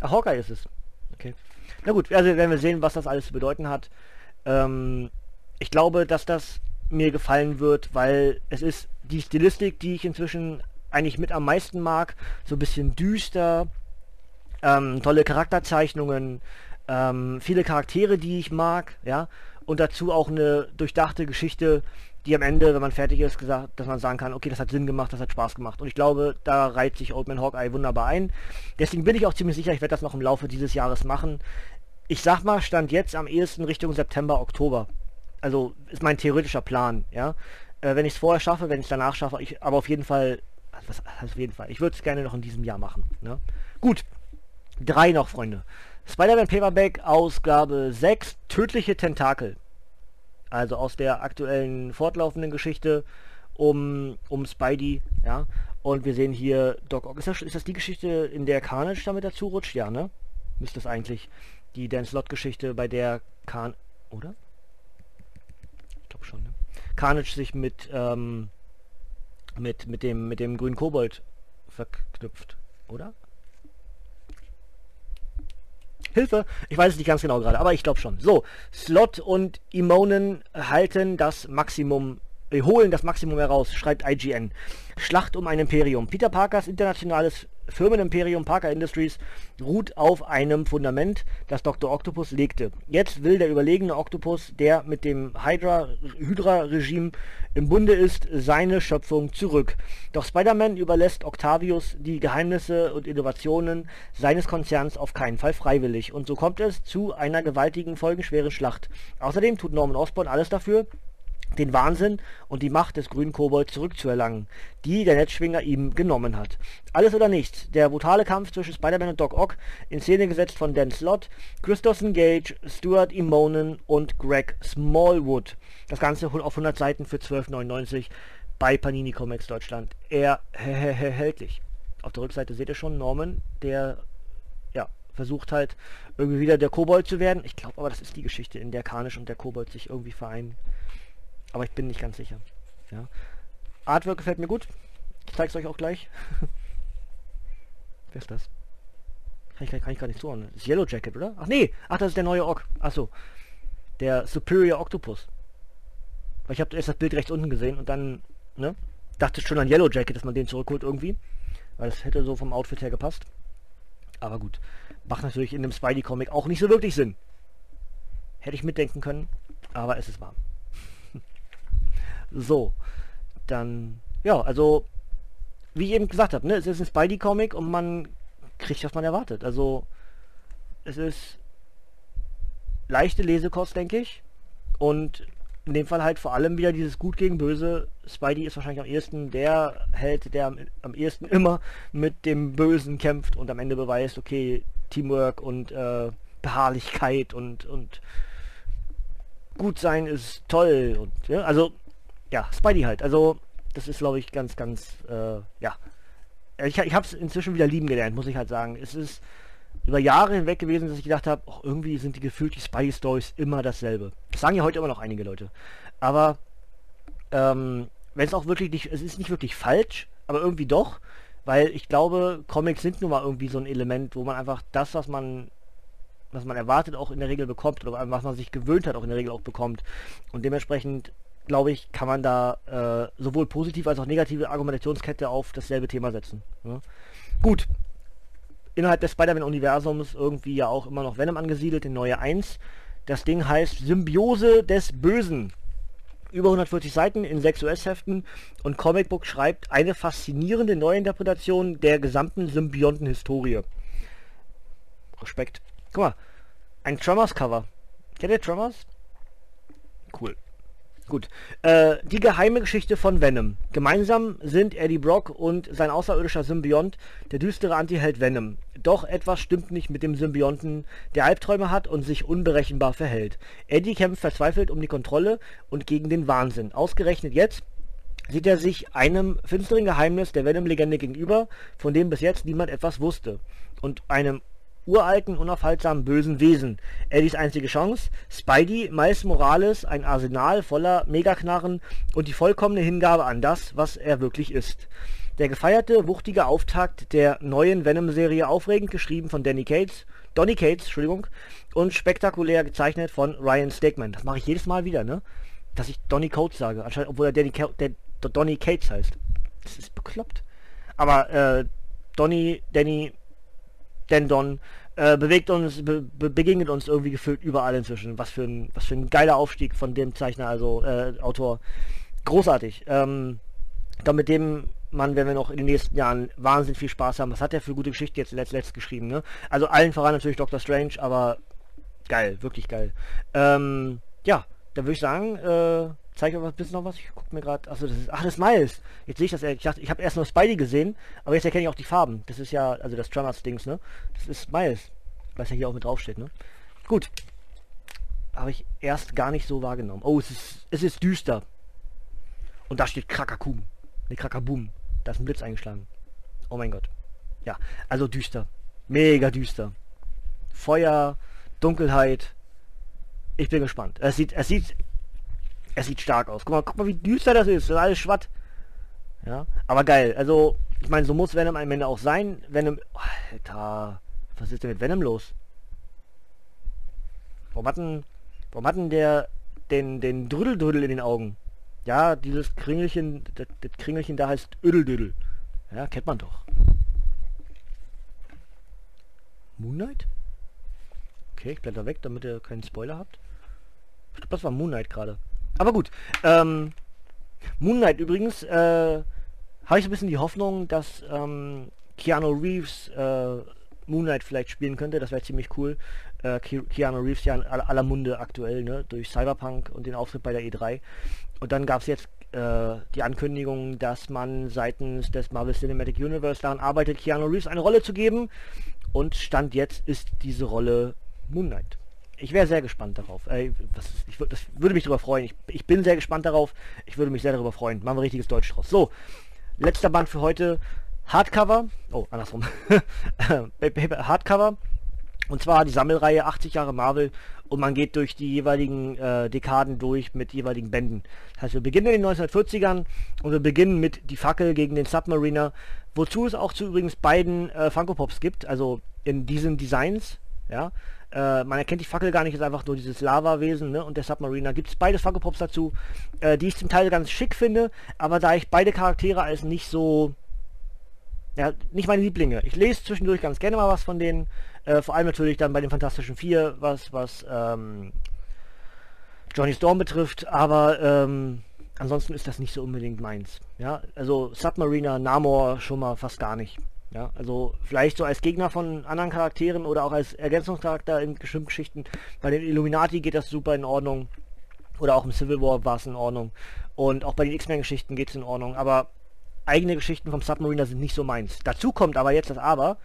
Ach, Hawkeye ist es. Okay. Na gut, also werden wir sehen, was das alles zu bedeuten hat. Ähm, ich glaube, dass das mir gefallen wird, weil es ist die Stilistik, die ich inzwischen eigentlich mit am meisten mag. So ein bisschen düster, ähm, tolle Charakterzeichnungen, ähm, viele Charaktere, die ich mag, ja, und dazu auch eine durchdachte Geschichte, die am Ende, wenn man fertig ist, gesagt, dass man sagen kann, okay, das hat Sinn gemacht, das hat Spaß gemacht. Und ich glaube, da reiht sich Old Man Hawkeye wunderbar ein. Deswegen bin ich auch ziemlich sicher, ich werde das noch im Laufe dieses Jahres machen. ich sag mal, stand jetzt am ehesten Richtung September, Oktober. Also ist mein theoretischer Plan, ja. Äh, wenn ich es vorher schaffe, wenn ich es danach schaffe, ich, aber auf jeden Fall, was, auf jeden Fall, ich würde es gerne noch in diesem Jahr machen. Ne? Gut, drei noch, Freunde. Spider-Man Paperback, Ausgabe 6, Tödliche Tentakel. Also aus der aktuellen fortlaufenden Geschichte um, um Spidey, ja. Und wir sehen hier Doc Ock. Ist das, ist das die Geschichte, in der Carnage damit dazu rutscht? Ja, ne? Müsste es eigentlich die Dan Slot-Geschichte, bei der Carn... Oder? Schon, ne? Carnage sich mit, ähm, mit, mit dem, mit dem grünen Kobold verknüpft, oder? Hilfe, ich weiß es nicht ganz genau gerade, aber ich glaube schon. So, Slot und Imonen halten das Maximum wir holen das Maximum heraus, schreibt IGN. Schlacht um ein Imperium. Peter Parkers internationales Firmenimperium Parker Industries ruht auf einem Fundament, das Dr. Octopus legte. Jetzt will der überlegene Octopus, der mit dem Hydra-Regime im Bunde ist, seine Schöpfung zurück. Doch Spider-Man überlässt Octavius die Geheimnisse und Innovationen seines Konzerns auf keinen Fall freiwillig. Und so kommt es zu einer gewaltigen, folgenschweren Schlacht. Außerdem tut Norman Osborn alles dafür, den Wahnsinn und die Macht des grünen Kobolds zurückzuerlangen, die der Netzschwinger ihm genommen hat. Alles oder nichts, der brutale Kampf zwischen Spider-Man und Doc Ock, in Szene gesetzt von Dan Slott, Christopher Gage, Stuart Immonen und Greg Smallwood. Das Ganze auf 100 Seiten für 12,99 bei Panini Comics Deutschland. Erhältlich. Auf der Rückseite seht ihr schon Norman, der ja, versucht halt irgendwie wieder der Kobold zu werden. Ich glaube aber, das ist die Geschichte, in der Karnisch und der Kobold sich irgendwie vereinen. Aber ich bin nicht ganz sicher. Ja. Artwork gefällt mir gut. Ich zeige es euch auch gleich. Wer ist das? Kann ich, kann ich gar nicht zuordnen. Das ist Yellow Jacket, oder? Ach nee, ach das ist der neue Ork. Achso. Der Superior Octopus. Weil ich habe erst das Bild rechts unten gesehen und dann, ne? Dachte schon an Yellow Jacket, dass man den zurückholt irgendwie. Weil es hätte so vom Outfit her gepasst. Aber gut. Macht natürlich in dem Spidey-Comic auch nicht so wirklich Sinn. Hätte ich mitdenken können, aber es ist warm. So, dann, ja, also, wie ich eben gesagt habe, ne, es ist ein Spidey-Comic und man kriegt, was man erwartet. Also, es ist leichte Lesekost, denke ich. Und in dem Fall halt vor allem wieder dieses Gut gegen Böse. Spidey ist wahrscheinlich am ehesten der Held, der am, am ehesten immer mit dem Bösen kämpft und am Ende beweist, okay, Teamwork und äh, Beharrlichkeit und, und gut sein ist toll. Und, ja, also ja, Spidey halt. Also, das ist, glaube ich, ganz, ganz, äh, ja. Ich, ich habe es inzwischen wieder lieben gelernt, muss ich halt sagen. Es ist über Jahre hinweg gewesen, dass ich gedacht habe, oh, irgendwie sind die gefühlt die Spidey-Stories immer dasselbe. Das sagen ja heute immer noch einige Leute. Aber, ähm, wenn es auch wirklich nicht, es ist nicht wirklich falsch, aber irgendwie doch, weil ich glaube, Comics sind nun mal irgendwie so ein Element, wo man einfach das, was man was man erwartet, auch in der Regel bekommt oder was man sich gewöhnt hat, auch in der Regel auch bekommt. Und dementsprechend glaube ich, kann man da äh, sowohl positive als auch negative Argumentationskette auf dasselbe Thema setzen. Ja. Gut, innerhalb des Spider-Man-Universums irgendwie ja auch immer noch Venom angesiedelt, in neue 1. Das Ding heißt Symbiose des Bösen. Über 140 Seiten in 6 US-Heften und Comicbook schreibt eine faszinierende Neuinterpretation der gesamten Symbionten-Historie. Respekt. Guck mal, ein Tremors-Cover. Kennt ihr Tremors? Cool. Gut. Äh, die geheime Geschichte von Venom. Gemeinsam sind Eddie Brock und sein außerirdischer Symbiont, der düstere Antiheld Venom. Doch etwas stimmt nicht mit dem Symbionten, der Albträume hat und sich unberechenbar verhält. Eddie kämpft verzweifelt um die Kontrolle und gegen den Wahnsinn. Ausgerechnet jetzt sieht er sich einem finsteren Geheimnis der Venom-Legende gegenüber, von dem bis jetzt niemand etwas wusste. Und einem uralten, unaufhaltsamen bösen Wesen. Eddies einzige Chance, Spidey, Miles Morales, ein Arsenal voller Megaknarren und die vollkommene Hingabe an das, was er wirklich ist. Der gefeierte, wuchtige Auftakt der neuen Venom-Serie, aufregend geschrieben von Danny Cates, Donny Cates, Entschuldigung, und spektakulär gezeichnet von Ryan Stegman. Das mache ich jedes Mal wieder, ne? Dass ich Donny Cates sage, anscheinend, obwohl er Danny, Donny Cates heißt. Das ist bekloppt. Aber äh, Donny, Danny, Dendon äh, bewegt uns, be begegnet uns irgendwie gefühlt überall inzwischen. Was für ein, was für ein geiler Aufstieg von dem Zeichner, also äh, Autor. Großartig. Ähm, da mit dem Mann werden wir noch in den nächsten Jahren wahnsinnig viel Spaß haben. Was hat er für gute Geschichte jetzt letzt, letzt geschrieben, ne? Also allen voran natürlich Doctor Strange, aber geil, wirklich geil. Ähm, ja, dann würde ich sagen, äh, zeige euch ein bisschen noch was. Ich gucke mir gerade, achso, das ist, ach, das ist Miles. Jetzt sehe ich das, ich dachte, ich habe erst nur Spidey gesehen, aber jetzt erkenne ich auch die Farben. Das ist ja, also das Tremors-Dings, ne? Das ist Miles, was ja hier auch mit draufsteht, ne? Gut. Habe ich erst gar nicht so wahrgenommen. Oh, es ist, es ist düster. Und da steht Krakakum. Ne, Krakabum. Da ist ein Blitz eingeschlagen. Oh mein Gott. Ja, also düster. Mega düster. Feuer, Dunkelheit. Ich bin gespannt. Es sieht, es sieht, es sieht stark aus. Guck mal, guck mal, wie düster das ist. Das ist alles Schwatt. Ja, aber geil. Also, ich meine, so muss Venom am Ende auch sein. Venom, Alter, was ist denn mit Venom los? Warum hat denn, warum hat denn der den, den Drüdel-Drüdel in den Augen? Ja, dieses Kringelchen, das, das Kringelchen da heißt Ödeldödel. Ja, kennt man doch. Moon Knight? Okay, ich blätter weg, damit ihr keinen Spoiler habt. Ich glaube, das war Moon Knight gerade. Aber gut. Ähm, Moon Knight übrigens, äh, habe ich so ein bisschen die Hoffnung, dass ähm, Keanu Reeves äh, Moon Knight vielleicht spielen könnte. Das wäre ziemlich cool. Äh, Keanu Reeves ja in aller Munde aktuell, ne? Durch Cyberpunk und den Auftritt bei der E3. Und dann gab es jetzt äh, die Ankündigung, dass man seitens des Marvel Cinematic Universe daran arbeitet, Keanu Reeves eine Rolle zu geben. Und Stand jetzt ist diese Rolle Moon Knight. Ich wäre sehr gespannt darauf. Äh, was, ich, das würde mich darüber freuen. Ich, ich, bin sehr gespannt darauf. Ich würde mich sehr darüber freuen. Machen wir richtiges Deutsch draus. So, letzter Band für heute. Hardcover. Oh, andersrum. Hardcover. Und zwar die Sammelreihe 80 Jahre Marvel und man geht durch die jeweiligen äh, Dekaden durch mit jeweiligen Bänden. Das heißt, wir beginnen in den 1940ern und wir beginnen mit Die Fackel gegen den Submariner, wozu es auch zu übrigens beiden äh, Funko Pops gibt, also in diesen Designs, ja. Äh, man erkennt die Fackel gar nicht, ist einfach nur dieses Lava-Wesen ne? und der Submariner. Gibt es beide Funko Pops dazu, äh, die ich zum Teil ganz schick finde, aber da ich beide Charaktere als nicht so ja, nicht meine Lieblinge. Ich lese zwischendurch ganz gerne mal was von denen. Äh, vor allem natürlich dann bei den Fantastischen Vier, was, was ähm, Johnny Storm betrifft. Aber ähm, ansonsten ist das nicht so unbedingt meins. Ja, also Submariner, Namor schon mal fast gar nicht. Ja, also vielleicht so als Gegner von anderen Charakteren oder auch als Ergänzungscharakter in bestimmten Geschichten. Bei den Illuminati geht das super in Ordnung. Oder auch im Civil War war es in Ordnung. Und auch bei den X-Men-Geschichten geht es in Ordnung. Aber eigene Geschichten vom Submariner sind nicht so meins. Dazu kommt aber jetzt das Aber.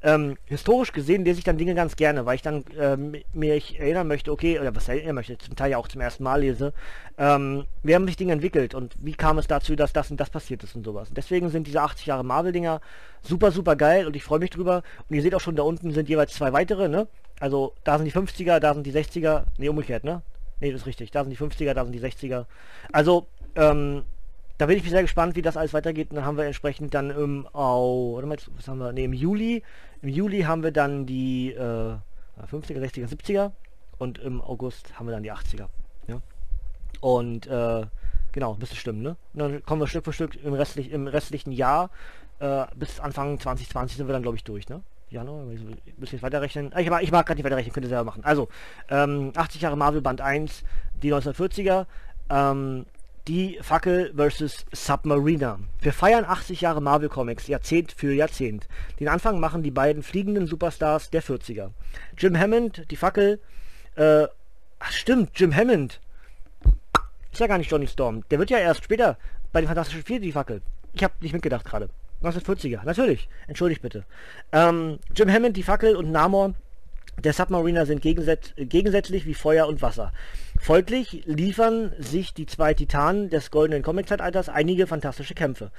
Ähm, historisch gesehen lese ich dann Dinge ganz gerne, weil ich dann ähm, mir ich erinnern möchte, okay, oder was erinnern möchte, zum Teil ja auch zum ersten Mal lese, ähm, wie haben sich Dinge entwickelt und wie kam es dazu, dass das und das passiert ist und sowas. Deswegen sind diese 80 Jahre Marvel-Dinger super, super geil und ich freue mich drüber. Und ihr seht auch schon, da unten sind jeweils zwei weitere, ne? Also da sind die 50er, da sind die 60er, ne, umgekehrt, ne? Ne, das ist richtig, da sind die 50er, da sind die 60er. Also, ähm, da bin ich sehr gespannt, wie das alles weitergeht. Und dann haben wir entsprechend dann im, oh, warte mal, was haben wir? Ne, im Juli. Im Juli haben wir dann die äh, 50er, 60er, 70er und im August haben wir dann die 80er. Ja? Und äh, genau, müsste stimmen, ne? Und dann kommen wir Stück für Stück im, restlich, im restlichen Jahr äh, bis Anfang 2020 sind wir dann, glaube ich, durch, ne? Januar, müssen jetzt weiterrechnen. Ich mag, ich mag gerade nicht weiterrechnen, könnt ihr selber machen. Also, ähm, 80 Jahre Marvel Band 1, die 1940er, ähm, die Fackel vs. Submariner. Wir feiern 80 Jahre Marvel Comics, Jahrzehnt für Jahrzehnt. Den Anfang machen die beiden fliegenden Superstars der 40er. Jim Hammond, die Fackel, äh, ach stimmt, Jim Hammond. Ist ja gar nicht Johnny Storm. Der wird ja erst später bei den Fantastischen Vier die Fackel. Ich habe nicht mitgedacht gerade. 1940er, natürlich. Entschuldigt bitte. Ähm, Jim Hammond, die Fackel und Namor der Submariner sind gegensätz gegensätzlich wie Feuer und Wasser. Folglich liefern sich die zwei Titanen des goldenen Comic-Zeitalters einige fantastische Kämpfe.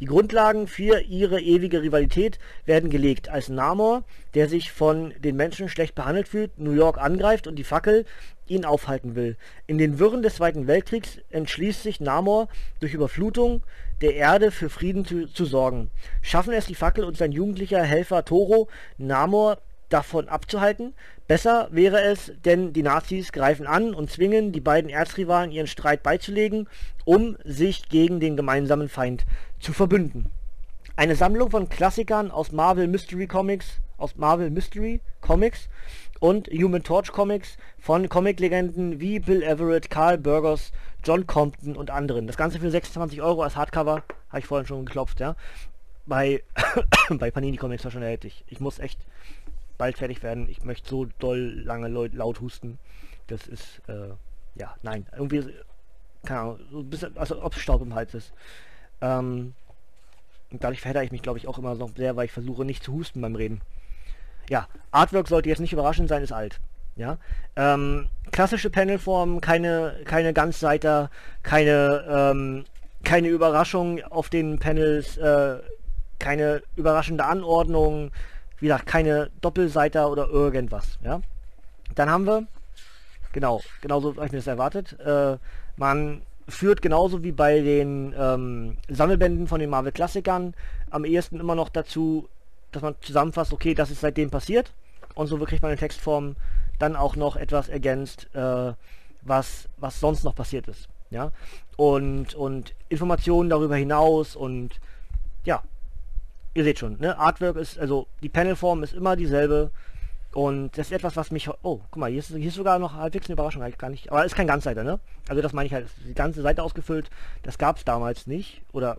Die Grundlagen für ihre ewige Rivalität werden gelegt, als Namor, der sich von den Menschen schlecht behandelt fühlt, New York angreift und die Fackel ihn aufhalten will. In den Wirren des Zweiten Weltkriegs entschließt sich Namor, durch Überflutung der Erde für Frieden zu, zu sorgen. Schaffen es die Fackel und sein jugendlicher Helfer Toro, Namor davon abzuhalten. Besser wäre es, denn die Nazis greifen an und zwingen die beiden Erzrivalen ihren Streit beizulegen, um sich gegen den gemeinsamen Feind zu verbünden. Eine Sammlung von Klassikern aus Marvel Mystery Comics, aus Marvel Mystery Comics und Human Torch Comics von Comic-Legenden wie Bill Everett, Carl Burgos, John Compton und anderen. Das Ganze für 26 Euro als Hardcover, habe ich vorhin schon geklopft, ja. Bei, bei Panini Comics war schon erhältlich. Ich muss echt bald fertig werden. Ich möchte so doll lange laut husten. Das ist, äh, ja, nein, irgendwie, keine Ahnung, so ein bisschen, also ob Staub im Hals ist. Ähm, dadurch verhedder ich mich, glaube ich, auch immer noch sehr, weil ich versuche nicht zu husten beim Reden. Ja, Artwork sollte jetzt nicht überraschend sein, ist alt. Ja, ähm, klassische Panelform, keine, keine Ganzseiter, keine, ähm, keine Überraschung auf den Panels, äh, keine überraschende Anordnung, wie gesagt, keine Doppelseiter oder irgendwas. Ja, dann haben wir, genau, genauso habe ich mir das erwartet. Äh, man führt genauso wie bei den ähm, Sammelbänden von den Marvel-Klassikern am ehesten immer noch dazu, dass man zusammenfasst, okay, das ist seitdem passiert. Und so kriegt man in Textform dann auch noch etwas ergänzt, äh, was, was sonst noch passiert ist. Ja? Und, und Informationen darüber hinaus und ihr seht schon, ne? Artwork ist, also die Panelform ist immer dieselbe. Und das ist etwas, was mich... Oh, guck mal, hier ist, hier ist sogar noch halbwegs eine Überraschung, eigentlich gar nicht. Aber ist kein Ganzseiter, ne? Also das meine ich halt, die ganze Seite ausgefüllt, das gab es damals nicht. Oder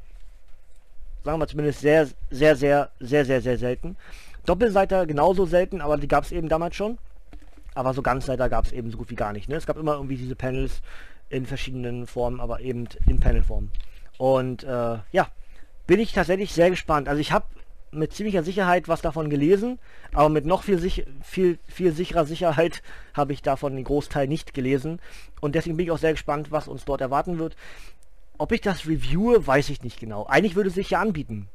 sagen wir zumindest sehr, sehr, sehr, sehr, sehr, sehr selten. Doppelseiter genauso selten, aber die gab es eben damals schon. Aber so Ganzseiter gab es eben so gut wie gar nicht. Ne? Es gab immer irgendwie diese Panels in verschiedenen Formen, aber eben in Panelform. Und äh, ja, bin ich tatsächlich sehr gespannt. Also ich habe mit ziemlicher Sicherheit was davon gelesen, aber mit noch viel, sich viel, viel sicherer Sicherheit habe ich davon den Großteil nicht gelesen. Und deswegen bin ich auch sehr gespannt, was uns dort erwarten wird. Ob ich das reviewe, weiß ich nicht genau. Eigentlich würde es sich ja anbieten,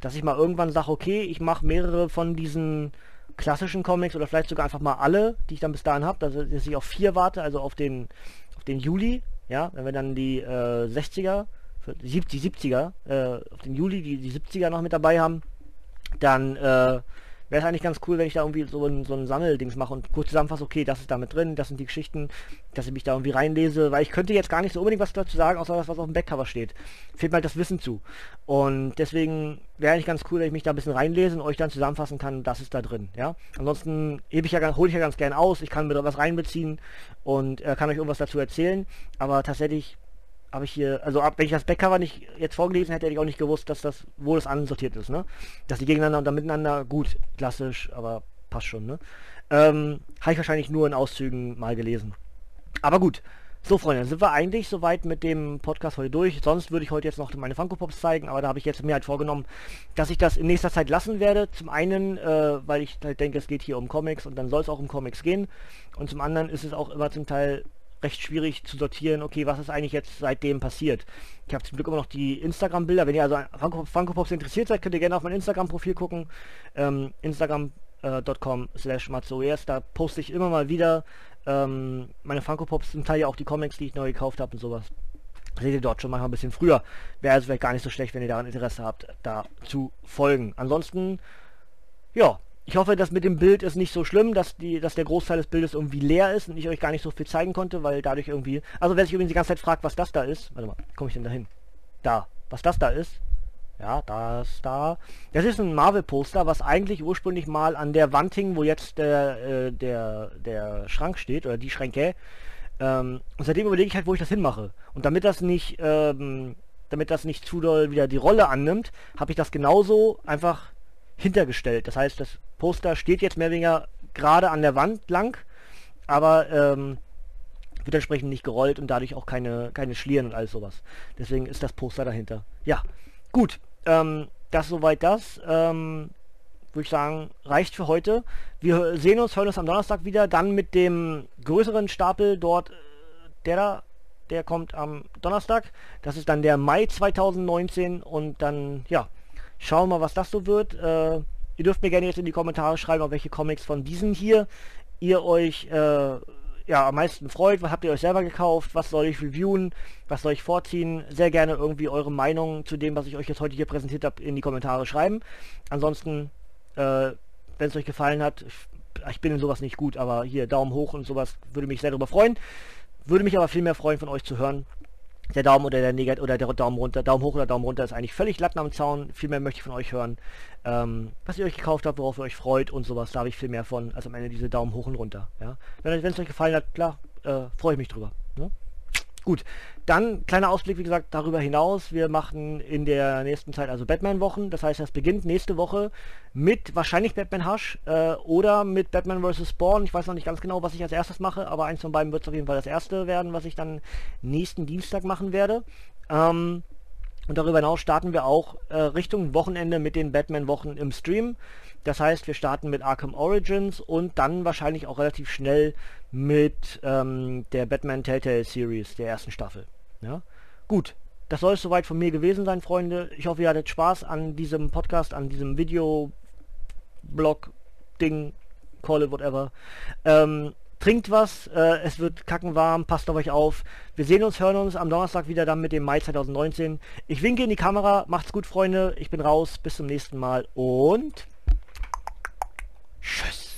dass ich mal irgendwann sage, okay, ich mache mehrere von diesen klassischen Comics oder vielleicht sogar einfach mal alle, die ich dann bis dahin habe, dass ich auf vier warte, also auf den, auf den Juli, ja, wenn wir dann die äh, 60er, die 70er, äh, auf den Juli die, die 70er noch mit dabei haben, dann äh, wäre es eigentlich ganz cool, wenn ich da irgendwie so ein, so ein Sammeldings mache und kurz zusammenfasse, okay, das ist damit drin, das sind die Geschichten, dass ich mich da irgendwie reinlese, weil ich könnte jetzt gar nicht so unbedingt was dazu sagen, außer das, was auf dem Backcover steht. Fehlt mir halt das Wissen zu. Und deswegen wäre eigentlich ganz cool, wenn ich mich da ein bisschen reinlese und euch dann zusammenfassen kann, das ist da drin, ja. Ansonsten hebe ich ja, hole ich ja ganz gern aus, ich kann mir da was reinbeziehen und äh, kann euch irgendwas dazu erzählen, aber tatsächlich habe ich hier, also ab, wenn ich das Backcover nicht jetzt vorgelesen hätte, hätte ich auch nicht gewusst, dass das, wo das ansortiert ist, ne? Dass die gegeneinander und dann miteinander, gut, klassisch, aber passt schon, ne? Ähm, habe ich wahrscheinlich nur in Auszügen mal gelesen. Aber gut. So, Freunde, sind wir eigentlich soweit mit dem Podcast heute durch. Sonst würde ich heute jetzt noch meine Funko Pops zeigen, aber da habe ich jetzt mir halt vorgenommen, dass ich das in nächster Zeit lassen werde. Zum einen, äh, weil ich halt denke, es geht hier um Comics und dann soll es auch um Comics gehen. Und zum anderen ist es auch immer zum Teil recht schwierig zu sortieren, okay, was ist eigentlich jetzt seitdem passiert. Ich habe zum Glück immer noch die Instagram-Bilder. Wenn ihr also an Funko, Funko Pops interessiert seid, könnt ihr gerne auf mein Instagram-Profil gucken. Ähm, Instagram.com äh, slash Matzoers. Da poste ich immer mal wieder ähm, meine Funko Pops, zum Teil ja auch die Comics, die ich neu gekauft habe und sowas. Seht ihr dort schon manchmal ein bisschen früher. Wäre also vielleicht gar nicht so schlecht, wenn ihr daran Interesse habt, da zu folgen. Ansonsten, ja, ich hoffe, dass mit dem Bild ist nicht so schlimm, dass, die, dass der Großteil des Bildes irgendwie leer ist und ich euch gar nicht so viel zeigen konnte, weil dadurch irgendwie... Also wer sich übrigens die ganze Zeit fragt, was das da ist... Warte mal, komme ich denn da hin? Da. Was das da ist? Ja, das da. Das ist ein Marvel-Poster, was eigentlich ursprünglich mal an der Wand hing, wo jetzt der, äh, der, der Schrank steht, oder die Schränke. Ähm, und seitdem überlege ich halt, wo ich das hinmache. Und damit das nicht... Ähm, damit das nicht zu doll wieder die Rolle annimmt, habe ich das genauso einfach hintergestellt. Das heißt, das Poster steht jetzt mehr oder weniger gerade an der Wand lang, aber ähm, wird entsprechend nicht gerollt und dadurch auch keine, keine Schlieren und alles sowas. Deswegen ist das Poster dahinter. Ja, gut. Ähm, das soweit das. Ähm, würde ich sagen, reicht für heute. Wir sehen uns, hören uns am Donnerstag wieder, dann mit dem größeren Stapel dort, äh, der da, der kommt am Donnerstag. Das ist dann der Mai 2019 und dann, ja, Schauen wir mal, was das so wird. Äh, ihr dürft mir gerne jetzt in die Kommentare schreiben, auf welche Comics von diesen hier ihr euch äh, ja, am meisten freut. Was habt ihr euch selber gekauft? Was soll ich reviewen? Was soll ich vorziehen? Sehr gerne irgendwie eure Meinung zu dem, was ich euch jetzt heute hier präsentiert habe, in die Kommentare schreiben. Ansonsten, äh, wenn es euch gefallen hat, ich, bin in sowas nicht gut, aber hier Daumen hoch und sowas würde mich sehr darüber freuen. Würde mich aber viel mehr freuen, von euch zu hören, der Daumen oder der Negat oder der Daumen runter, Daumen hoch oder Daumen runter ist eigentlich völlig Latten am Zaun. Viel mehr möchte ich von euch hören. Ähm, was ihr euch gekauft habt, worauf ihr euch freut und sowas, da habe ich viel mehr von, als am Ende diese Daumen hoch und runter. Ja? Wenn es euch gefallen hat, klar, äh, freue ich mich drüber. Ne? Gut, dann kleiner Ausblick, wie gesagt, darüber hinaus. Wir machen in der nächsten Zeit also Batman-Wochen. Das heißt, das beginnt nächste Woche mit wahrscheinlich Batman Hush äh, oder mit Batman vs. Spawn. Ich weiß noch nicht ganz genau, was ich als erstes mache, aber eins von beiden wird es auf jeden Fall das erste werden, was ich dann nächsten Dienstag machen werde. Ähm, und darüber hinaus starten wir auch äh, Richtung Wochenende mit den Batman-Wochen im Stream. Das heißt, wir starten mit Arkham Origins und dann wahrscheinlich auch relativ schnell mit ähm, der Batman Telltale Series, der ersten Staffel. Ja? Gut, das soll es soweit von mir gewesen sein, Freunde. Ich hoffe, ihr hattet Spaß an diesem Podcast, an diesem Video-Blog-Ding, call it whatever. Ähm, trinkt was, äh, es wird kackenwarm, passt auf euch auf. Wir sehen uns, hören uns am Donnerstag wieder dann mit dem Mai 2019. Ich winke in die Kamera, macht's gut, Freunde. Ich bin raus, bis zum nächsten Mal und Tschüss.